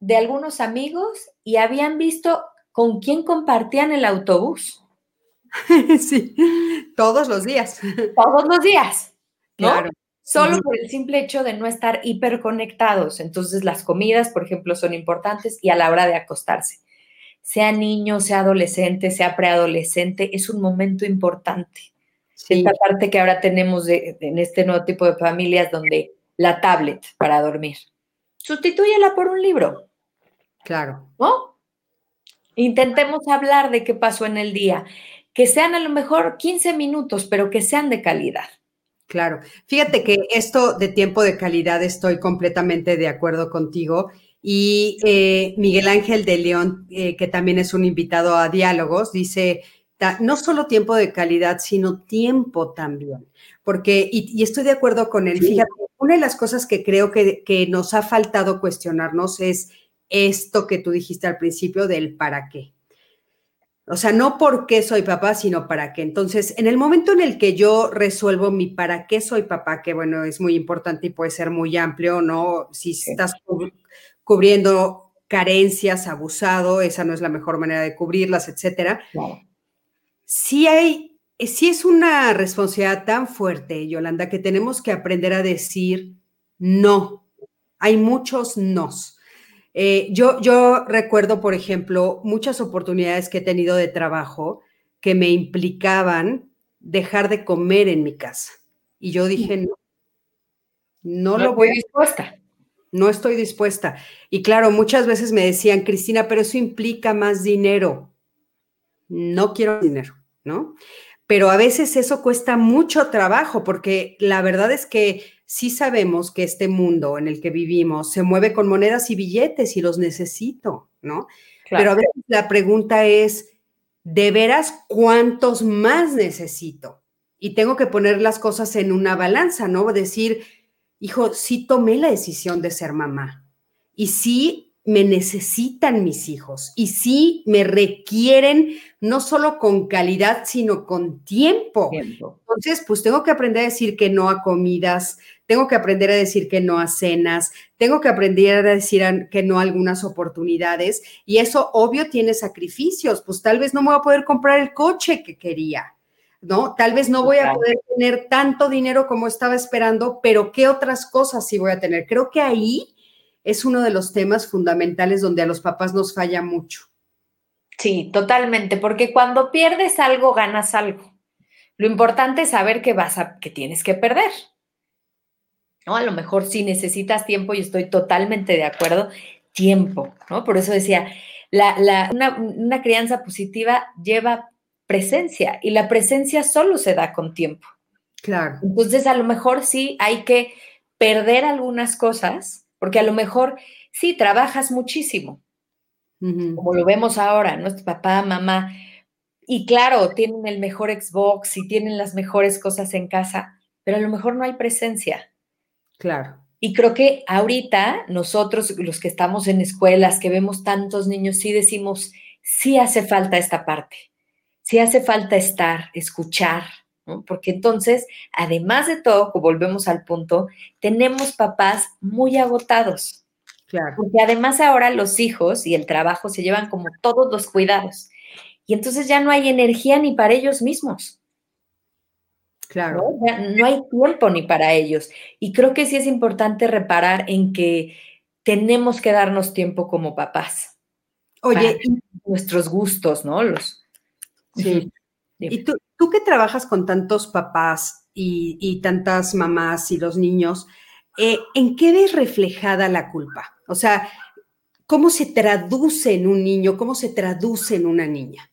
de algunos amigos y habían visto con quién compartían el autobús. Sí, todos los días. Todos los días. Claro. Solo por el simple hecho de no estar hiperconectados. Entonces, las comidas, por ejemplo, son importantes y a la hora de acostarse. Sea niño, sea adolescente, sea preadolescente, es un momento importante. Esta parte que ahora tenemos en este nuevo tipo de familias donde la tablet para dormir. Sustitúyela por un libro. Claro. ¿No? Intentemos hablar de qué pasó en el día. Que sean a lo mejor 15 minutos, pero que sean de calidad. Claro. Fíjate que esto de tiempo de calidad estoy completamente de acuerdo contigo. Y eh, Miguel Ángel de León, eh, que también es un invitado a diálogos, dice, no solo tiempo de calidad, sino tiempo también. Porque, y, estoy de acuerdo con él, fíjate, una de las cosas que creo que, que nos ha faltado cuestionarnos es esto que tú dijiste al principio del para qué. O sea, no por qué soy papá, sino para qué. Entonces, en el momento en el que yo resuelvo mi para qué soy papá, que bueno, es muy importante y puede ser muy amplio, ¿no? Si estás cubriendo carencias, abusado, esa no es la mejor manera de cubrirlas, etcétera. Sí hay, sí es una responsabilidad tan fuerte, Yolanda, que tenemos que aprender a decir no. Hay muchos nos. Eh, yo, yo recuerdo, por ejemplo, muchas oportunidades que he tenido de trabajo que me implicaban dejar de comer en mi casa. Y yo dije, no, no, lo voy dispuesta. No estoy dispuesta. Y claro, muchas veces me decían, Cristina, pero eso implica más dinero. No quiero dinero, ¿no? Pero a veces eso cuesta mucho trabajo porque la verdad es que sí sabemos que este mundo en el que vivimos se mueve con monedas y billetes y los necesito, ¿no? Pero a veces la pregunta es, ¿de veras cuántos más necesito? Y tengo que poner las cosas en una balanza, ¿no? Decir, hijo, sí tomé la decisión de ser mamá y sí me necesitan mis hijos y sí me requieren no solo con calidad, sino con tiempo. tiempo. Entonces, pues tengo que aprender a decir que no a comidas, tengo que aprender a decir que no a cenas, tengo que aprender a decir que no a algunas oportunidades y eso obvio tiene sacrificios, pues tal vez no me voy a poder comprar el coche que quería. ¿No? Tal vez no voy a poder tener tanto dinero como estaba esperando, pero ¿qué otras cosas sí voy a tener? Creo que ahí es uno de los temas fundamentales donde a los papás nos falla mucho. Sí, totalmente, porque cuando pierdes algo, ganas algo. Lo importante es saber que vas a, que tienes que perder. ¿no? A lo mejor si necesitas tiempo y estoy totalmente de acuerdo, tiempo, ¿no? Por eso decía, la, una, crianza positiva lleva presencia y la presencia solo se da con tiempo. Claro. Entonces, a lo mejor sí hay que perder algunas cosas, porque a lo mejor sí trabajas muchísimo, como lo vemos ahora, ¿no? Papá, mamá, y claro, tienen el mejor Xbox y tienen las mejores cosas en casa, pero a lo mejor no hay presencia. Claro. Y creo que ahorita nosotros, los que estamos en escuelas, que vemos tantos niños, sí decimos, sí hace falta esta parte, sí hace falta estar, escuchar, porque entonces, además de todo, volvemos al punto, tenemos papás muy agotados. Claro. Porque además ahora los hijos y el trabajo se llevan como todos los cuidados. Y entonces ya no hay energía ni para ellos mismos. Claro. ¿no? hay tiempo ni para ellos. Y creo que sí es importante reparar en que tenemos que darnos tiempo como papás. Oye, nuestros gustos, ¿no? Los. Sí. Y tú, tú que trabajas con tantos papás y, tantas mamás y los niños, eh, ¿en qué ves reflejada la culpa? O sea, ¿cómo se traduce en un niño? ¿Cómo se traduce en una niña?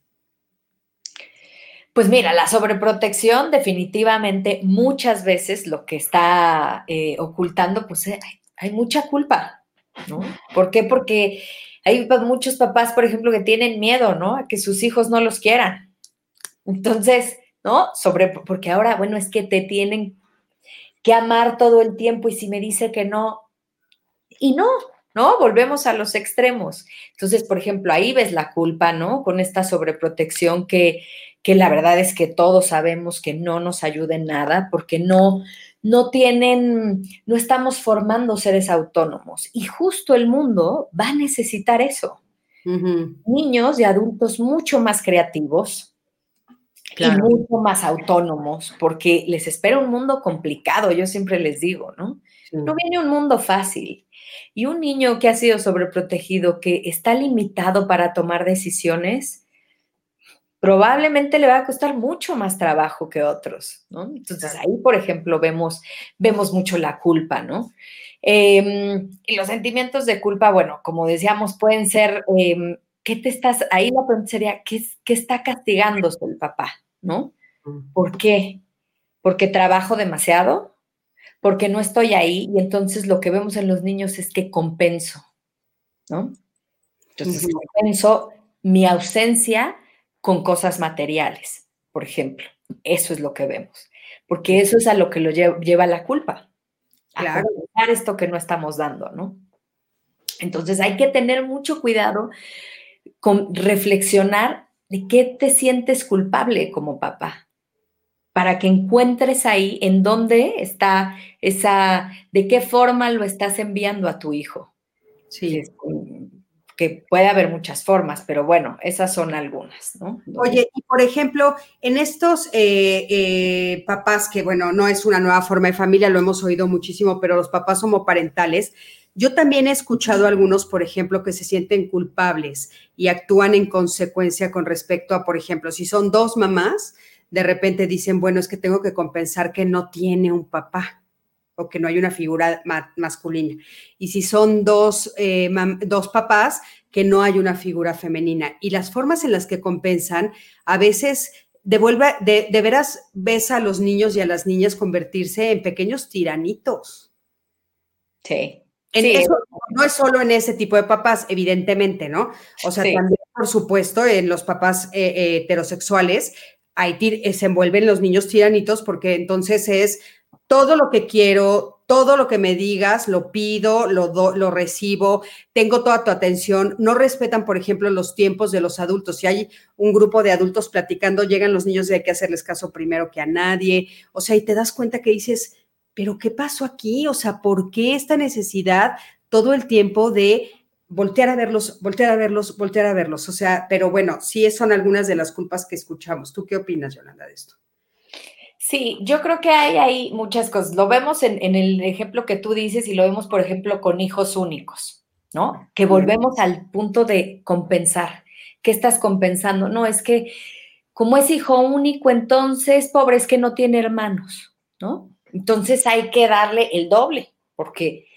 Pues mira, la sobreprotección definitivamente muchas veces lo que está eh, ocultando, pues eh, hay, mucha culpa, ¿no? ¿Por qué? Porque hay muchos papás, por ejemplo, que tienen miedo, ¿no? A que sus hijos no los quieran. Entonces, ¿no? Sobre, porque ahora, bueno, es que te tienen que amar todo el tiempo y si me dice que no, y no, ¿no? Volvemos a los extremos. Entonces, por ejemplo, ahí ves la culpa, ¿no? Con esta sobreprotección que que la verdad es que todos sabemos que no nos ayuda en nada porque no, no tienen, no estamos formando seres autónomos. Y justo el mundo va a necesitar eso. Niños y adultos mucho más creativos y mucho más autónomos, porque les espera un mundo complicado, yo siempre les digo, ¿no? No viene un mundo fácil. Y un niño que ha sido sobreprotegido, que está limitado para tomar decisiones, probablemente le va a costar mucho más trabajo que otros, ¿no? Entonces ahí, por ejemplo, vemos, vemos mucho la culpa, ¿no? Em, y los sentimientos de culpa, bueno, como decíamos, pueden ser, em, ¿qué te estás, ahí la pregunta sería, ¿qué, qué está castigándose el papá, ¿no? ¿Por qué? ¿Porque trabajo demasiado? porque no estoy ahí y entonces lo que vemos en los niños es que compenso, ¿no? Entonces compenso mi ausencia con cosas materiales, por ejemplo. Eso es lo que vemos, porque eso es a lo que lo lleva, la culpa. Claro. A esto que no estamos dando, ¿no? Entonces hay que tener mucho cuidado con reflexionar de qué te sientes culpable como papá, para que encuentres ahí en dónde está esa, de qué forma lo estás enviando a tu hijo. Sí. Que puede haber muchas formas, pero bueno, esas son algunas, ¿no? Oye, y por ejemplo, en estos eh, eh, papás, que bueno, no es una nueva forma de familia, lo hemos oído muchísimo, pero los papás homoparentales, yo también he escuchado a algunos, por ejemplo, que se sienten culpables y actúan en consecuencia con respecto a, por ejemplo, si son dos mamás, de repente dicen, bueno, es que tengo que compensar que no tiene un papá o que no hay una figura masculina. Y si son dos, eh, dos papás, que no hay una figura femenina. Y las formas en las que compensan, a veces devuelve, de, de veras ves a los niños y a las niñas convertirse en pequeños tiranitos. Sí. No es solo en ese tipo de papás, evidentemente, ¿no? O sea, también, por supuesto, en los papás eh, eh, heterosexuales, ahí eh, se envuelven los niños tiranitos porque entonces es todo lo que quiero, todo lo que me digas, lo pido, lo, lo recibo, tengo toda tu atención. No respetan, por ejemplo, los tiempos de los adultos. Si hay un grupo de adultos platicando, llegan los niños y hay que hacerles caso primero que a nadie. O sea, y te das cuenta que dices, pero ¿qué pasó aquí? O sea, ¿por qué esta necesidad todo el tiempo de voltear a verlos, voltear a verlos, voltear a verlos. O sea, pero bueno, sí son algunas de las culpas que escuchamos. ¿Tú qué opinas, Yolanda, de esto? Sí, yo creo que hay, hay muchas cosas. Lo vemos en, en, el ejemplo que tú dices y lo vemos, por ejemplo, con hijos únicos, ¿no? Que volvemos al punto de compensar. ¿Qué estás compensando? No, es que como es hijo único, entonces, pobre, es que no tiene hermanos, ¿no? Entonces hay que darle el doble, porque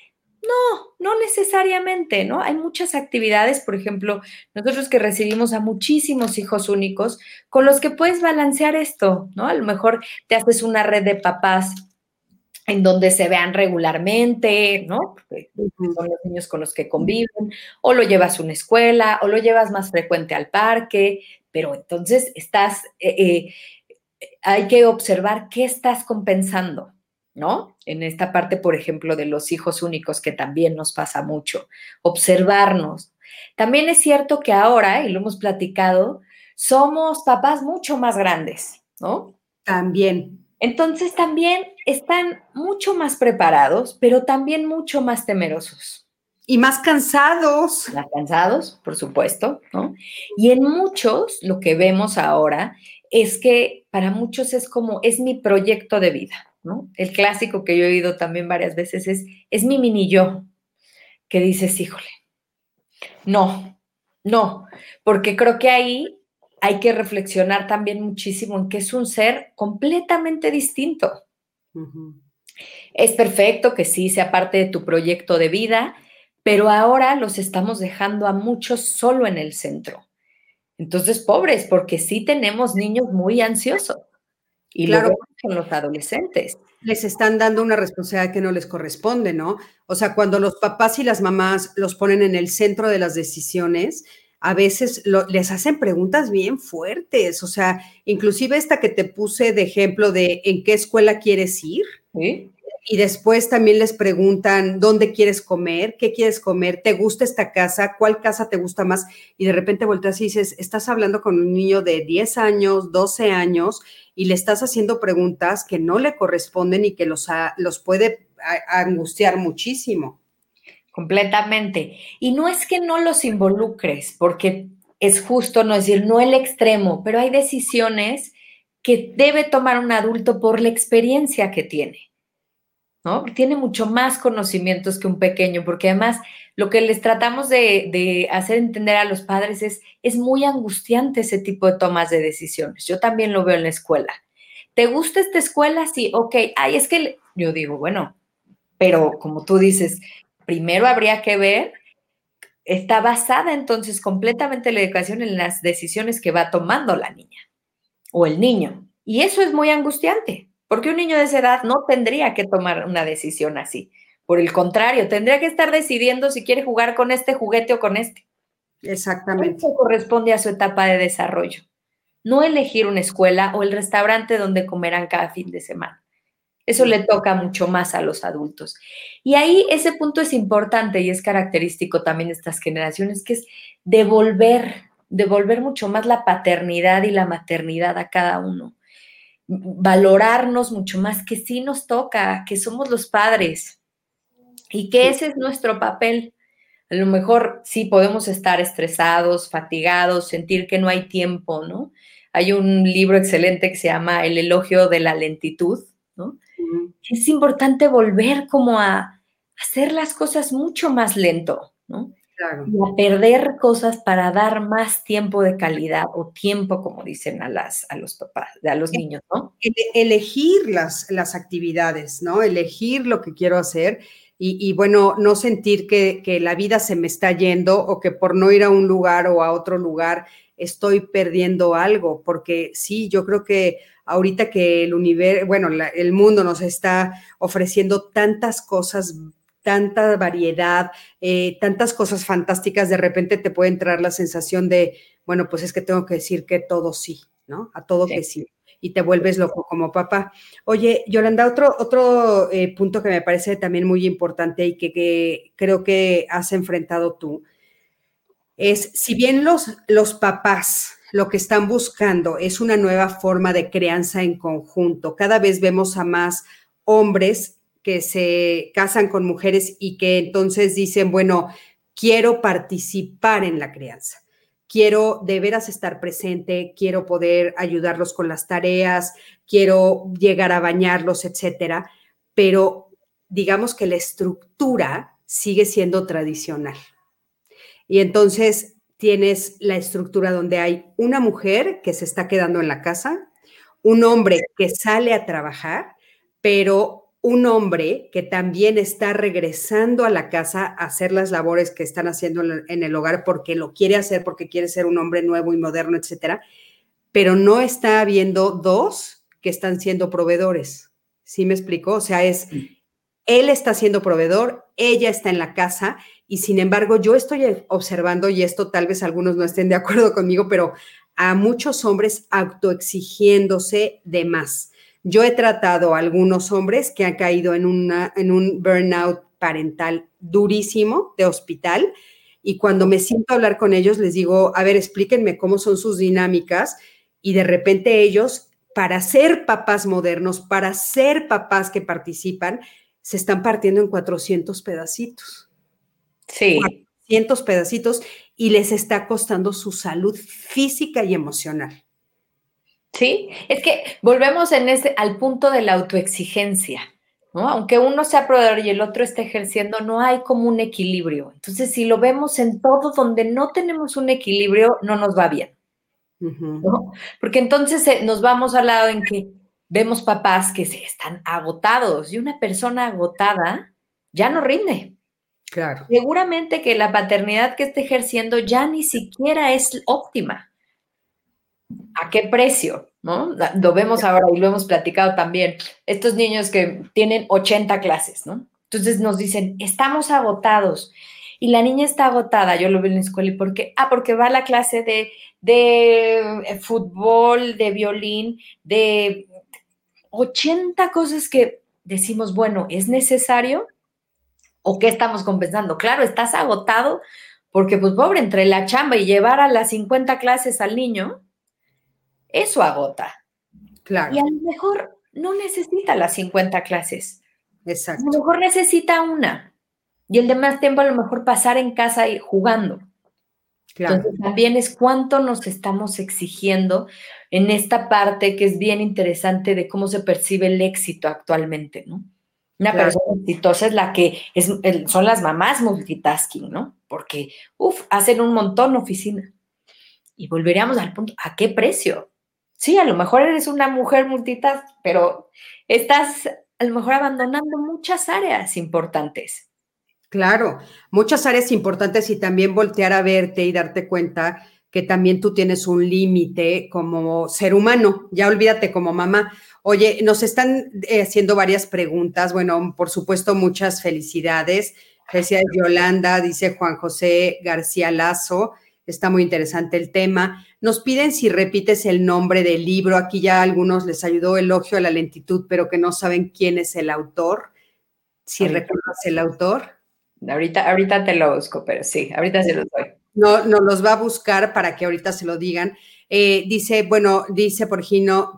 no, no necesariamente, ¿no? Hay muchas actividades, por ejemplo, nosotros que recibimos a muchísimos hijos únicos, con los que puedes balancear esto, ¿no? A lo mejor te haces una red de papás en donde se vean regularmente, ¿no? Porque son los niños con los que conviven, o lo llevas a una escuela, o lo llevas más frecuente al parque, pero entonces estás, eh, eh, hay que observar qué estás compensando, ¿no? En esta parte, por ejemplo, de los hijos únicos, que también nos pasa mucho, observarnos. También es cierto que ahora, y lo hemos platicado, somos papás mucho más grandes, ¿no? También. Entonces también están mucho más preparados, pero también mucho más temerosos. Y más cansados. Más cansados, por supuesto, ¿no? Y en muchos, lo que vemos ahora es que para muchos es como, es mi proyecto de vida, el clásico que yo he oído también varias veces es, es mi mini yo, que dices, híjole, no, no, porque creo que ahí hay que reflexionar también muchísimo en que es un ser completamente distinto. Es perfecto que sí sea parte de tu proyecto de vida, pero ahora los estamos dejando a muchos solo en el centro. Entonces, pobres, porque sí tenemos niños muy ansiosos. Y claro, con los adolescentes. Les están dando una responsabilidad que no les corresponde, ¿no? O sea, cuando los papás y las mamás los ponen en el centro de las decisiones, a veces les hacen preguntas bien fuertes. O sea, inclusive esta que te puse de ejemplo de en qué escuela quieres ir. Y después también les preguntan dónde quieres comer, qué quieres comer, te gusta esta casa, cuál casa te gusta más, y de repente volteas y dices, estás hablando con un niño de 10 años, 12 años, y le estás haciendo preguntas que no le corresponden y que los, los puede angustiar muchísimo. Completamente. Y no es que no los involucres, porque es justo no decir, no el extremo, pero hay decisiones que debe tomar un adulto por la experiencia que tiene. ¿No? Tiene mucho más conocimientos que un pequeño, porque además lo que les tratamos de, hacer entender a los padres es, es muy angustiante ese tipo de tomas de decisiones. Yo también lo veo en la escuela. ¿Te gusta esta escuela? Sí, ok. Ay, es que yo digo, bueno, pero como tú dices, primero habría que ver, está basada entonces completamente la educación en las decisiones que va tomando la niña o el niño. Y eso es muy angustiante, porque un niño de esa edad no tendría que tomar una decisión así. Por el contrario, tendría que estar decidiendo si quiere jugar con este juguete o con este. Exactamente. Eso corresponde a su etapa de desarrollo. No elegir una escuela o el restaurante donde comerán cada fin de semana. Eso le toca mucho más a los adultos. Y ahí ese punto es importante y es característico también de estas generaciones, que es devolver, devolver mucho más la paternidad y la maternidad a cada uno. Valorarnos mucho más, que sí nos toca, que somos los padres y que ese es nuestro papel. A lo mejor sí podemos estar estresados, fatigados, sentir que no hay tiempo, ¿no? Hay un libro excelente que se llama El elogio de la lentitud, ¿no? Es importante volver como a hacer las cosas mucho más lento, ¿no? Claro. Y a perder cosas para dar más tiempo de calidad o tiempo, como dicen a, las, a los papás, a los niños, ¿no? Elegir las, las actividades, ¿no? Elegir lo que quiero hacer y, bueno, no sentir que, que, la vida se me está yendo o que por no ir a un lugar o a otro lugar estoy perdiendo algo, porque sí, yo creo que ahorita que el universo, bueno, el mundo nos está ofreciendo tantas cosas, tanta variedad, eh, tantas cosas fantásticas, de repente te puede entrar la sensación de, bueno, pues es que tengo que decir que todo sí, ¿no? A todo que sí. Y te vuelves loco como papá. Oye, Yolanda, otro, otro eh, punto que me parece también muy importante y que, que creo que has enfrentado tú, es si bien los, los papás lo que están buscando es una nueva forma de crianza en conjunto. Cada vez vemos a más hombres que se casan con mujeres y que entonces dicen, bueno, quiero participar en la crianza. Quiero de veras estar presente, quiero poder ayudarlos con las tareas, quiero llegar a bañarlos, etcétera, pero digamos que la estructura sigue siendo tradicional. Y entonces tienes la estructura donde hay una mujer que se está quedando en la casa, un hombre que sale a trabajar, pero un hombre que también está regresando a la casa a hacer las labores que están haciendo en el hogar porque lo quiere hacer, porque quiere ser un hombre nuevo y moderno, etcétera, pero no está habiendo dos que están siendo proveedores. ¿Sí me explico? O sea, es él está siendo proveedor, ella está en la casa y sin embargo, yo estoy observando, y esto tal vez algunos no estén de acuerdo conmigo, pero a muchos hombres autoexigiéndose de más. Yo he tratado a algunos hombres que han caído en, una, en un burnout parental durísimo de hospital y cuando me siento a hablar con ellos les digo, a ver, explíquenme cómo son sus dinámicas y de repente ellos, para ser papás modernos, para ser papás que participan, se están partiendo en 400 pedacitos. Sí. Cientos pedacitos y les está costando su salud física y emocional. Sí, es que volvemos en ese, al punto de la autoexigencia, ¿no? Aunque uno sea proveedor y el otro esté ejerciendo, no hay como un equilibrio. Entonces, si lo vemos en todo donde no tenemos un equilibrio, no nos va bien. ¿no? Porque entonces eh, nos vamos al lado en que vemos papás que se están agotados y una persona agotada ya no rinde. Seguramente que la paternidad que esté ejerciendo ya ni siquiera es óptima. ¿A qué precio? ¿No? Lo vemos ahora y lo hemos platicado también. Estos niños que tienen 80 clases, ¿no? Entonces nos dicen, estamos agotados. Y la niña está agotada, yo lo veo en la escuela, ¿y por qué? Ah, porque va a la clase de, de eh, fútbol, de violín, de 80 cosas que decimos, bueno, ¿es necesario? ¿O qué estamos compensando? Claro, estás agotado porque, pues, pobre, entre la chamba y llevar a las 50 clases al niño, eso agota. Claro. Y a lo mejor no necesita las 50 clases. Exacto. A lo mejor necesita una. Y el demás tiempo a lo mejor pasar en casa y jugando. Claro. Entonces también es cuánto nos estamos exigiendo en esta parte que es bien interesante de cómo se percibe el éxito actualmente, ¿no? Una persona exitosa es la que es, son las mamás multitasking, ¿no? Porque, uff, hacen un montón oficina. Y volveríamos al punto, ¿a qué precio? Sí, a lo mejor eres una mujer multitask, pero estás a lo mejor abandonando muchas áreas importantes. Claro, muchas áreas importantes y también voltear a verte y darte cuenta que también tú tienes un límite como ser humano, ya olvídate como mamá. Oye, nos están eh, haciendo varias preguntas, bueno, por supuesto, muchas felicidades. Felicidades Yolanda, dice Juan José García Lazo, está muy interesante el tema. Nos piden si repites el nombre del libro, aquí ya a algunos les ayudó Elogio a la lentitud, pero que no saben quién es el autor. Si recuerdas el autor. Ahorita, ahorita te lo busco, pero sí, ahorita se los doy. No, no los va a buscar para que ahorita se lo digan. Eh, dice, bueno, dice por,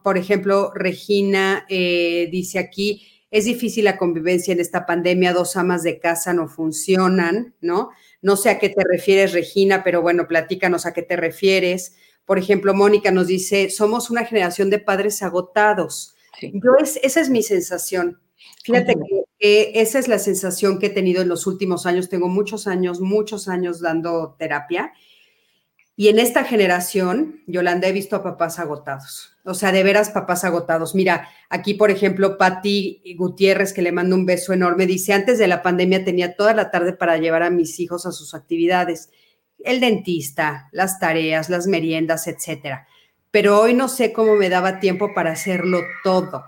por ejemplo, Regina, eh, dice aquí, es difícil la convivencia en esta pandemia, dos amas de casa no funcionan, ¿no? No sé a qué te refieres, Regina, pero bueno, platícanos a qué te refieres. Por ejemplo, Mónica nos dice, somos una generación de padres agotados. Yo es, esa es mi sensación. Fíjate que esa es la sensación que he tenido en los últimos años. Tengo muchos años, muchos años dando terapia. Y en esta generación, Yolanda, he visto a papás agotados. O sea, de veras papás agotados. Mira, aquí, por ejemplo, Patti Gutiérrez, que le mando un beso enorme, dice, antes de la pandemia tenía toda la tarde para llevar a mis hijos a sus actividades. El dentista, las tareas, las meriendas, etcétera. Pero hoy no sé cómo me daba tiempo para hacerlo todo.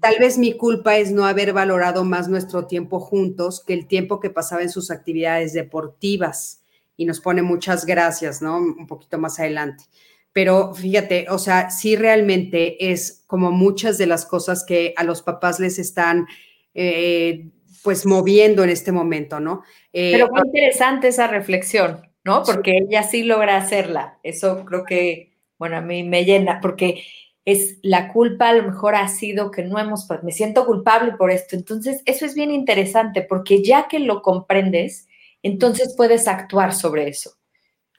Tal vez mi culpa es no haber valorado más nuestro tiempo juntos que el tiempo que pasaba en sus actividades deportivas. Y nos pone muchas gracias, ¿no? Un poquito más adelante. Pero fíjate, o sea, sí realmente es como muchas de las cosas que a los papás les están, eh, pues, moviendo en este momento, ¿no? Eh, Pero muy interesante esa reflexión, ¿no? Porque ella sí logra hacerla. Eso creo que, bueno, a mí me llena, porque es la culpa a lo mejor ha sido que no hemos, pues, me siento culpable por esto. Entonces, eso es bien interesante porque ya que lo comprendes, entonces puedes actuar sobre eso.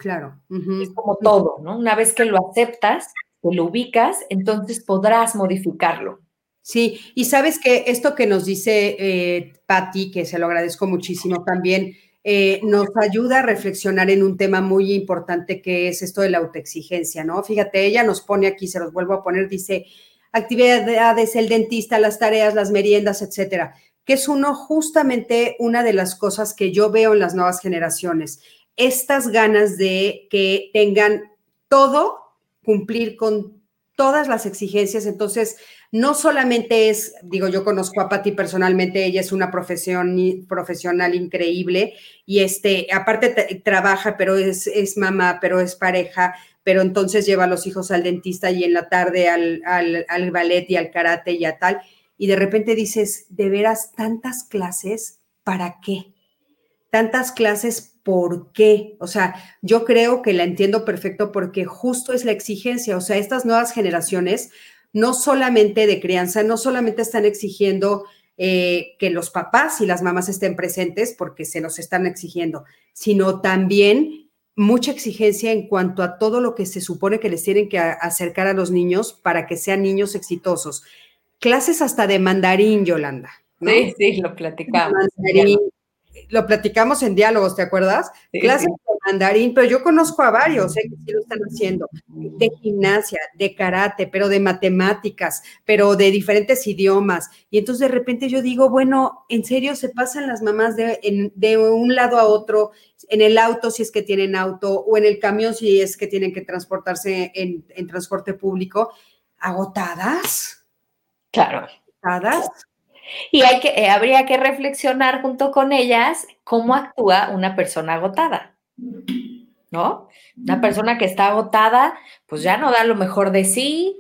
Claro. Es como todo, ¿no? Una vez que lo aceptas, que lo ubicas, entonces podrás modificarlo. Sí, y sabes que esto que nos dice eh, Patti, que se lo agradezco muchísimo también, eh, nos ayuda a reflexionar en un tema muy importante que es esto de la autoexigencia, ¿no? Fíjate, ella nos pone aquí, se los vuelvo a poner, dice, actividades, el dentista, las tareas, las meriendas, etcétera, que es uno justamente una de las cosas que yo veo en las nuevas generaciones, estas ganas de que tengan todo, cumplir con todas las exigencias, entonces no solamente es, digo, yo conozco a Patti personalmente, ella es una profesión, profesional increíble y este, aparte trabaja, pero es, es, mamá, pero es pareja, pero entonces lleva a los hijos al dentista y en la tarde al, al, al ballet y al karate y a tal, y de repente dices, de veras, tantas clases, ¿para qué? Tantas clases, ¿por qué? O sea, yo creo que la entiendo perfecto porque justo es la exigencia, o sea, estas nuevas generaciones no solamente de crianza, no solamente están exigiendo eh, que los papás y las mamás estén presentes porque se los están exigiendo, sino también mucha exigencia en cuanto a todo lo que se supone que les tienen que acercar a los niños para que sean niños exitosos. Clases hasta de mandarín, Yolanda. Sí, sí, lo platicamos. Lo platicamos en diálogos, ¿te acuerdas? Clases mandarín, pero yo conozco a varios ¿eh? que sí lo están haciendo, de gimnasia, de karate, pero de matemáticas, pero de diferentes idiomas. Y entonces de repente yo digo, bueno, en serio se pasan las mamás de, de un lado a otro, en el auto si es que tienen auto, o en el camión si es que tienen que transportarse en, en transporte público, agotadas. Claro. Agotadas. Y hay que, eh, habría que reflexionar junto con ellas cómo actúa una persona agotada. ¿no? Una persona que está agotada, pues ya no da lo mejor de sí,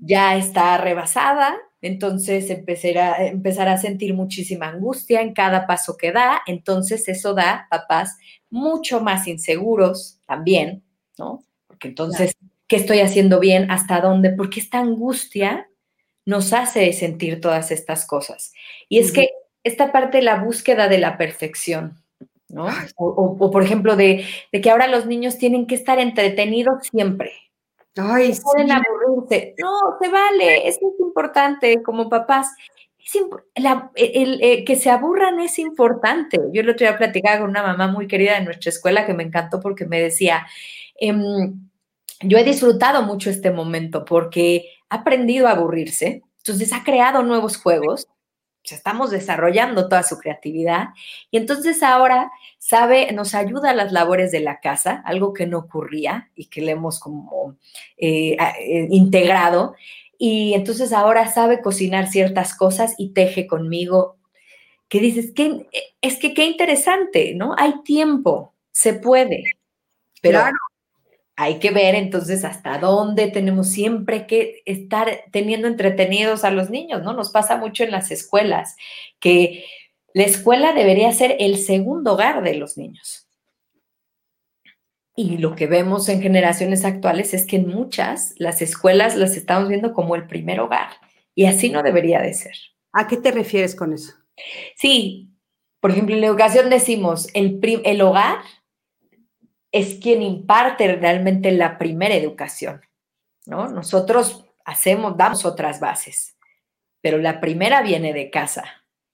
ya está rebasada, entonces empezar a, empezar a sentir muchísima angustia en cada paso que da, entonces eso da papás mucho más inseguros también, ¿no? Porque entonces, ¿qué estoy haciendo bien? ¿Hasta dónde? Porque esta angustia nos hace sentir todas estas cosas. Y es que esta parte de la búsqueda de la perfección, ¿no? O, por ejemplo, de, que ahora los niños tienen que estar entretenidos siempre. Ay, no pueden aburrirse. No, se vale, eso es importante como papás. el, eh, que se aburran es importante. Yo el otro día platicaba con una mamá muy querida de nuestra escuela que me encantó porque me decía, em, yo he disfrutado mucho este momento porque ha aprendido a aburrirse, entonces ha creado nuevos juegos, estamos desarrollando toda su creatividad y entonces ahora sabe, nos ayuda a las labores de la casa, algo que no ocurría y que le hemos como eh, eh, integrado. Y entonces ahora sabe cocinar ciertas cosas y teje conmigo. Que dices, que, es que qué interesante, ¿no? Hay tiempo, se puede. Pero claro hay que ver entonces hasta dónde tenemos siempre que estar teniendo entretenidos a los niños, ¿no? Nos pasa mucho en las escuelas, que la escuela debería ser el segundo hogar de los niños. Y lo que vemos en generaciones actuales es que en muchas las escuelas las estamos viendo como el primer hogar y así no debería de ser. ¿A qué te refieres con eso? Sí, por ejemplo, en la educación decimos el, el hogar es quien imparte realmente la primera educación, ¿no? Nosotros hacemos, damos otras bases, pero la primera viene de casa.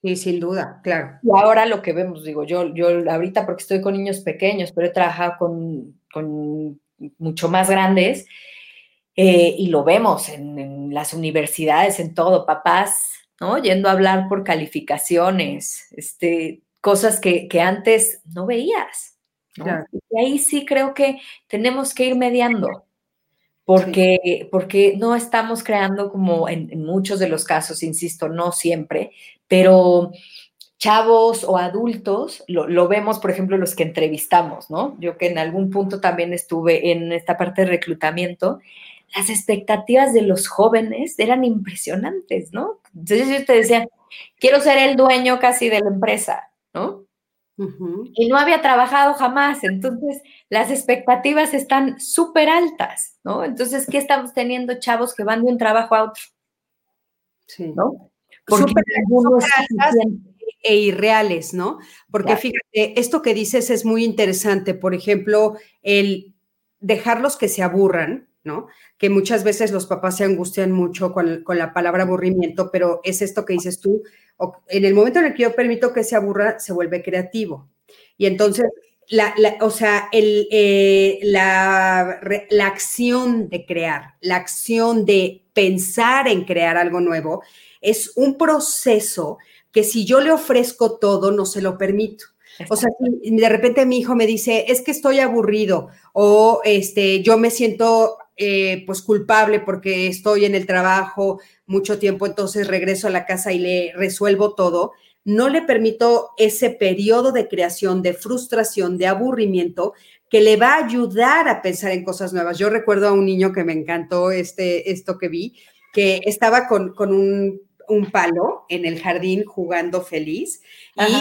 Sí, sin duda, claro. Y ahora lo que vemos, digo, yo, yo ahorita porque estoy con niños pequeños, pero he trabajado con, con mucho más grandes, eh, y lo vemos en, en, las universidades, en todo, papás, ¿no? Yendo a hablar por calificaciones, este, cosas que, que antes no veías. Y ahí sí creo que tenemos que ir mediando, porque, porque no estamos creando como en, muchos de los casos, insisto, no siempre, pero chavos o adultos, lo, vemos, por ejemplo, los que entrevistamos, ¿no? Yo que en algún punto también estuve en esta parte de reclutamiento, las expectativas de los jóvenes eran impresionantes, ¿no? Entonces yo te decía, quiero ser el dueño casi de la empresa, ¿no? Y no había trabajado jamás. Entonces, las expectativas están súper altas, ¿no? Entonces, ¿qué estamos teniendo chavos que van de un trabajo a otro? Sí. ¿No? Porque algunos e irreales, ¿no? Porque fíjate, esto que dices es muy interesante. Por ejemplo, el dejarlos que se aburran, ¿no? Que muchas veces los papás se angustian mucho con, con la palabra aburrimiento, pero es esto que dices tú, en el momento en el que yo permito que se aburra, se vuelve creativo. Y entonces, la, o sea, el, eh, la, la acción de crear, la acción de pensar en crear algo nuevo, es un proceso que si yo le ofrezco todo, no se lo permito. O sea, de repente mi hijo me dice, es que estoy aburrido o este, yo me siento eh, pues culpable porque estoy en el trabajo mucho tiempo, entonces regreso a la casa y le resuelvo todo, no le permito ese periodo de creación, de frustración, de aburrimiento que le va a ayudar a pensar en cosas nuevas. Yo recuerdo a un niño que me encantó este, esto que vi, que estaba con, un, palo en el jardín jugando feliz y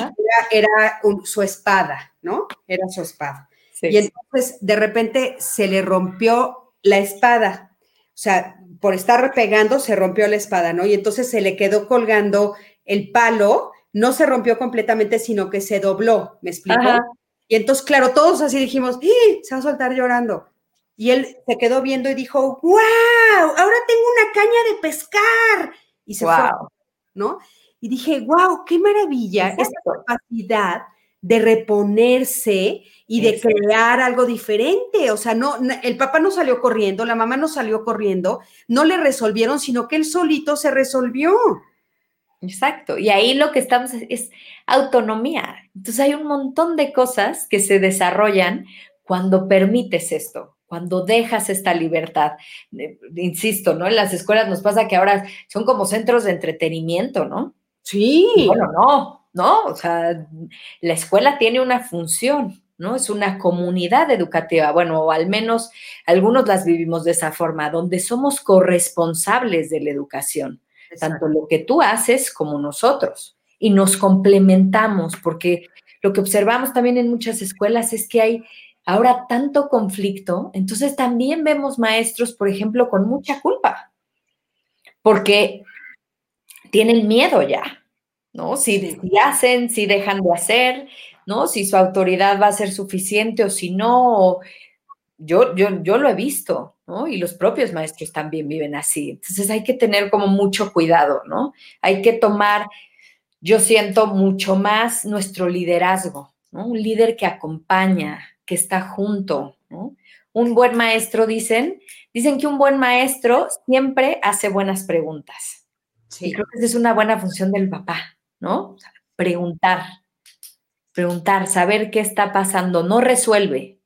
era, su espada, ¿no? Era su espada. Y entonces de repente se le rompió la espada. O sea, por estar pegando se rompió la espada, ¿no? Y entonces se le quedó colgando el palo, no se rompió completamente, sino que se dobló, ¿me explico? Y entonces, claro, todos así dijimos, ¡Eh! se va a soltar llorando. Y él se quedó viendo y dijo, wow, ahora tengo una caña de pescar. Y se fue, ¿no? Y dije, wow, qué maravilla, esa capacidad de reponerse y de crear algo diferente. O sea, no, el papá no salió corriendo, la mamá no salió corriendo, no le resolvieron, sino que él solito se resolvió. Exacto. Y ahí lo que estamos es, autonomía. Entonces hay un montón de cosas que se desarrollan cuando permites esto, cuando dejas esta libertad. Eh, insisto, ¿no? En las escuelas nos pasa que ahora son como centros de entretenimiento, ¿no? Sí. bueno, no, ¿no? O sea, la escuela tiene una función, ¿no? Es una comunidad educativa, bueno, o al menos algunos las vivimos de esa forma, donde somos corresponsables de la educación. tanto lo que tú haces como nosotros. Y nos complementamos, porque lo que observamos también en muchas escuelas es que hay ahora tanto conflicto, entonces también vemos maestros, por ejemplo, con mucha culpa, porque tienen miedo ya, ¿no? Si, si hacen, si dejan de hacer, ¿no? Si su autoridad va a ser suficiente o si no. Yo, yo, yo lo he visto, ¿no? Y los propios maestros también viven así. Entonces hay que tener como mucho cuidado, ¿no? Hay que tomar, yo siento mucho más nuestro liderazgo, ¿no? Un líder que acompaña, que está junto, ¿no? Un buen maestro, dicen, dicen que un buen maestro siempre hace buenas preguntas. Sí. creo que esa es una buena función del papá, ¿no? preguntar, preguntar, saber qué está pasando, no resuelve,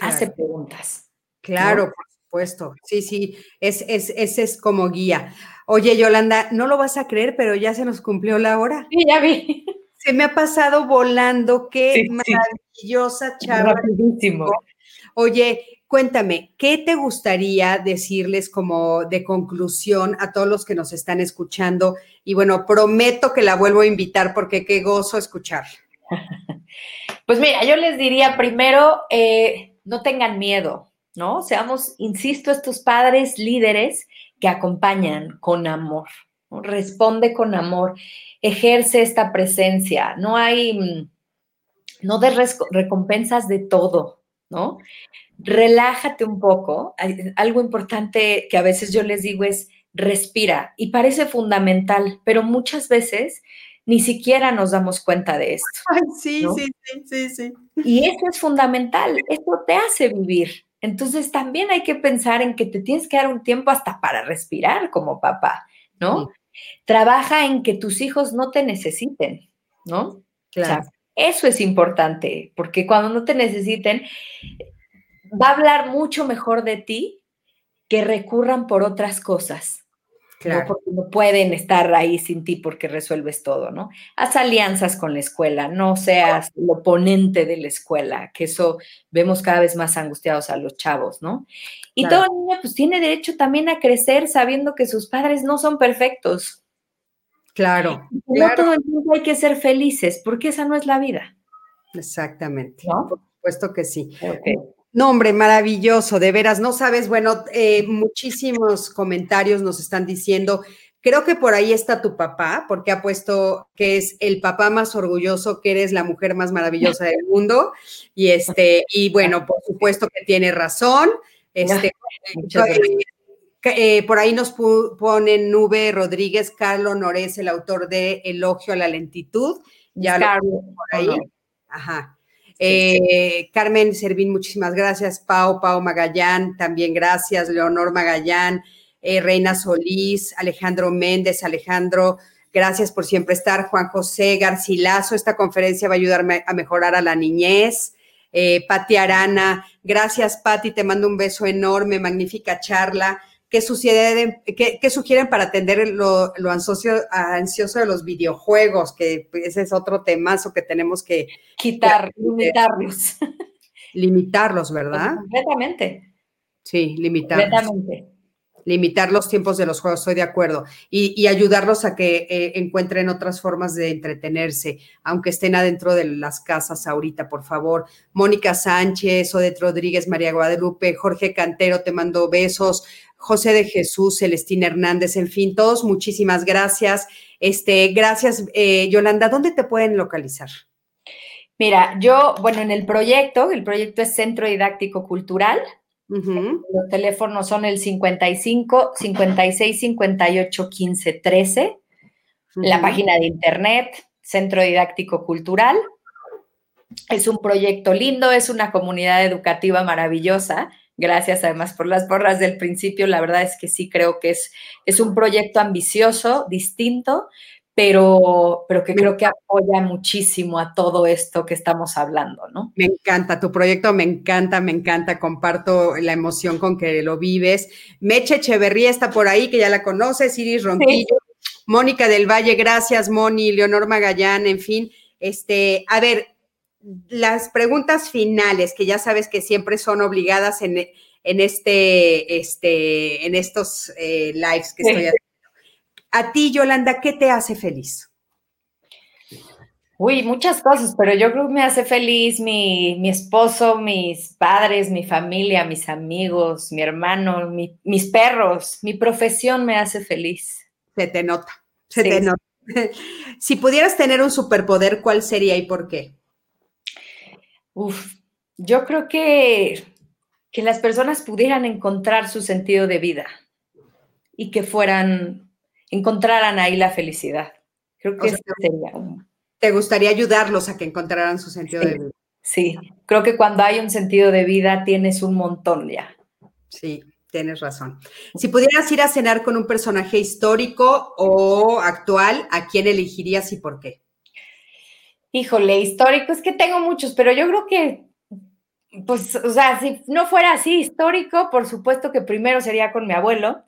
hace preguntas. Claro, por supuesto. Sí, sí, es, es, ese es como guía. Oye, Yolanda, no lo vas a creer, pero ya se nos cumplió la hora. Sí, ya vi. Se me ha pasado volando, qué maravillosa charla. Rapidísimo. Oye, Cuéntame, ¿qué te gustaría decirles como de conclusión a todos los que nos están escuchando? Y bueno, prometo que la vuelvo a invitar porque qué gozo escuchar. Pues mira, yo les diría primero, eh, no tengan miedo, ¿no? Seamos, insisto, estos padres líderes que acompañan con amor, responde con amor, ejerce esta presencia, no hay, mm, no des recompensas de todo, ¿no? relájate un poco. Algo importante que a veces yo les digo es respira y parece fundamental, pero muchas veces ni siquiera nos damos cuenta de esto. sí, sí, sí, sí, sí. Y eso es fundamental, esto te hace vivir. Entonces también hay que pensar en que te tienes que dar un tiempo hasta para respirar como papá, ¿no? Trabaja en que tus hijos no te necesiten, ¿no? Claro. eso es importante, porque cuando no te necesiten, va a hablar mucho mejor de ti que recurran por otras cosas. Claro. Porque no pueden estar ahí sin ti porque resuelves todo, ¿no? Haz alianzas con la escuela, no seas el oponente de la escuela, que eso vemos cada vez más angustiados a los chavos, ¿no? Y todo niño pues tiene derecho también a crecer sabiendo que sus padres no son perfectos. Claro. No todo el tiempo hay que ser felices, porque esa no es la vida. Exactamente. Por supuesto que sí. No, hombre, maravilloso, de veras, no sabes, bueno, eh, muchísimos comentarios nos están diciendo, creo que por ahí está tu papá, porque ha puesto que es el papá más orgulloso, que eres la mujer más maravillosa del mundo, y este, y bueno, por supuesto que tiene razón, este, eh, por ahí nos ponen Nube Rodríguez, Carlos Nores, el autor de Elogio a la lentitud, ya lo por ahí. Ajá. Eh, Carmen Servín, muchísimas gracias. Pau, Pau Magallán, también gracias. Leonor Magallán, eh, Reina Solís, Alejandro Méndez, Alejandro, gracias por siempre estar. Juan José Garcilaso, esta conferencia va a ayudarme a mejorar a la niñez. Eh, Pati Arana, gracias Pati, te mando un beso enorme, magnífica charla. ¿Qué, sugieren, qué, sugieren para atender lo, ansioso, de los videojuegos? Que ese es otro temazo que tenemos que quitar, limitarlos. Limitarlos, ¿verdad? Completamente. Sí, limitarlos. Completamente. Limitar los tiempos de los juegos, estoy de acuerdo. Y, ayudarlos a que eh, encuentren otras formas de entretenerse, aunque estén adentro de las casas ahorita, por favor. Mónica Sánchez, Odette Rodríguez, María Guadalupe, Jorge Cantero, te mando besos. José de Jesús, Celestina Hernández, en fin, todos muchísimas gracias. Este, gracias, eh, Yolanda, ¿dónde te pueden localizar? Mira, yo, bueno, en el proyecto, el proyecto es Centro Didáctico Cultural. Los teléfonos son el 55 56 58 15 13. La página de internet, Centro Didáctico Cultural. Es un proyecto lindo, es una comunidad educativa maravillosa Gracias además por las porras del principio. La verdad es que sí creo que es, es un proyecto ambicioso, distinto, pero, pero que creo que apoya muchísimo a todo esto que estamos hablando, ¿no? Me encanta, tu proyecto me encanta, me encanta, comparto la emoción con que lo vives. Meche Echeverría está por ahí, que ya la conoces, Iris Ronquillo, Mónica del Valle, gracias, Moni, Leonor Magallán, en fin. Este, a ver, las preguntas finales, que ya sabes que siempre son obligadas en, en este, este, en estos eh, lives que estoy haciendo. A ti, Yolanda, ¿qué te hace feliz? Uy, muchas cosas, pero yo creo que me hace feliz mi, mi esposo, mis padres, mi familia, mis amigos, mi hermano, mis perros, mi profesión me hace feliz. Se te nota, se te nota. si pudieras tener un superpoder, ¿cuál sería y por qué? Uf, yo creo que, que las personas pudieran encontrar su sentido de vida y que fueran, encontraran ahí la felicidad. Creo que sería un te gustaría ayudarlos a que encontraran su sentido de vida. Sí, creo que cuando hay un sentido de vida tienes un montón ya. Sí, tienes razón. Si pudieras ir a cenar con un personaje histórico o actual, ¿a quién elegirías y por qué? Híjole, histórico, es que tengo muchos, pero yo creo que, pues, o sea, si no fuera así histórico, por supuesto que primero sería con mi abuelo,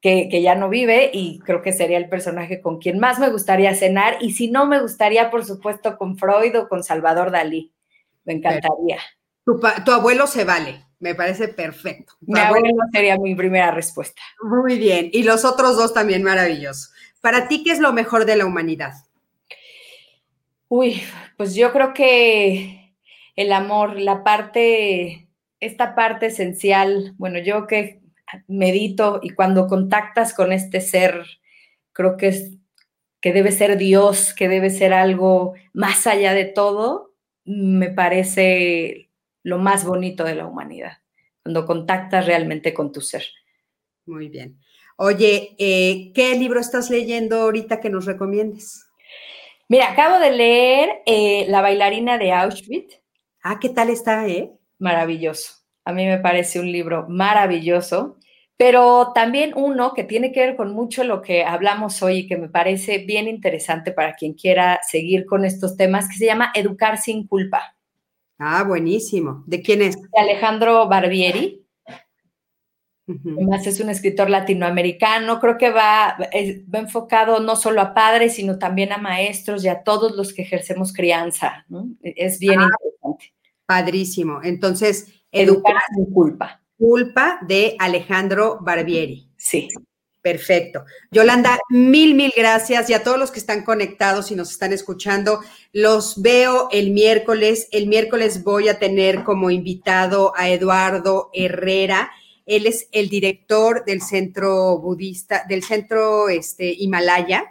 que, ya no vive y creo que sería el personaje con quien más me gustaría cenar y si no me gustaría, por supuesto, con Freud o con Salvador Dalí. Me encantaría. Tu, abuelo se vale, me parece perfecto. mi abuelo sería mi primera respuesta. Muy bien, y los otros dos también maravillosos. Para ti, ¿qué es lo mejor de la humanidad? Uy, pues yo creo que el amor, la parte, esta parte esencial, bueno, yo que medito y cuando contactas con este ser, creo que es que debe ser Dios, que debe ser algo más allá de todo, me parece lo más bonito de la humanidad, cuando contactas realmente con tu ser. Muy bien. Oye, eh, ¿qué libro estás leyendo ahorita que nos recomiendes? Mira, acabo de leer eh, La bailarina de Auschwitz. Ah, ¿qué tal está, eh? Maravilloso. A mí me parece un libro maravilloso, pero también uno que tiene que ver con mucho lo que hablamos hoy y que me parece bien interesante para quien quiera seguir con estos temas, que se llama Educar sin culpa. Ah, buenísimo. ¿De quién es? De Alejandro Barbieri. Además es un escritor latinoamericano, creo que va, va, enfocado no solo a padres, sino también a maestros y a todos los que ejercemos crianza. Es bien ah, interesante. Padrísimo. Entonces, educar, sin culpa. Culpa de Alejandro Barbieri. Sí. Perfecto. Yolanda, mil, mil gracias y a todos los que están conectados y nos están escuchando. Los veo el miércoles. El miércoles voy a tener como invitado a Eduardo Herrera. Él es el director del centro budista, del centro este, Himalaya.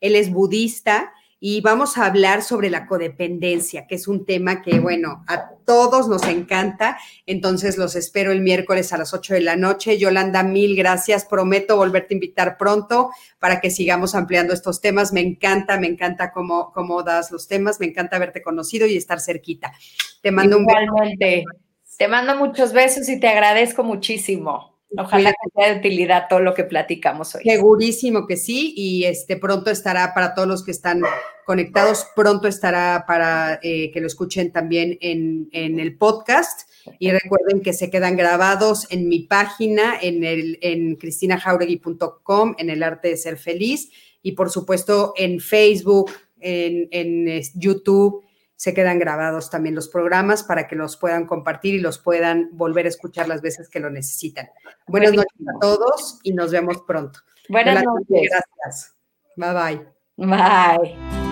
Él es budista y vamos a hablar sobre la codependencia, que es un tema que, bueno, a todos nos encanta. Entonces los espero el miércoles a las 8 de la noche. Yolanda, mil gracias. Prometo volverte a invitar pronto para que sigamos ampliando estos temas. Me encanta, me encanta cómo, cómo das los temas. Me encanta haberte conocido y estar cerquita. Te mando un beso. Te mando muchos besos y te agradezco muchísimo. Ojalá que sea de utilidad todo lo que platicamos hoy. Segurísimo que sí, y este pronto estará para todos los que están conectados, pronto estará para eh, que lo escuchen también en, el podcast. Y recuerden que se quedan grabados en mi página, en, el, en cristinajauregui.com, en el arte de ser feliz, y por supuesto en Facebook, en, en YouTube se quedan grabados también los programas para que los puedan compartir y los puedan volver a escuchar las veces que lo necesitan. Buenas noches a todos y nos vemos pronto. Buenas noches. Gracias. Bye bye. Bye.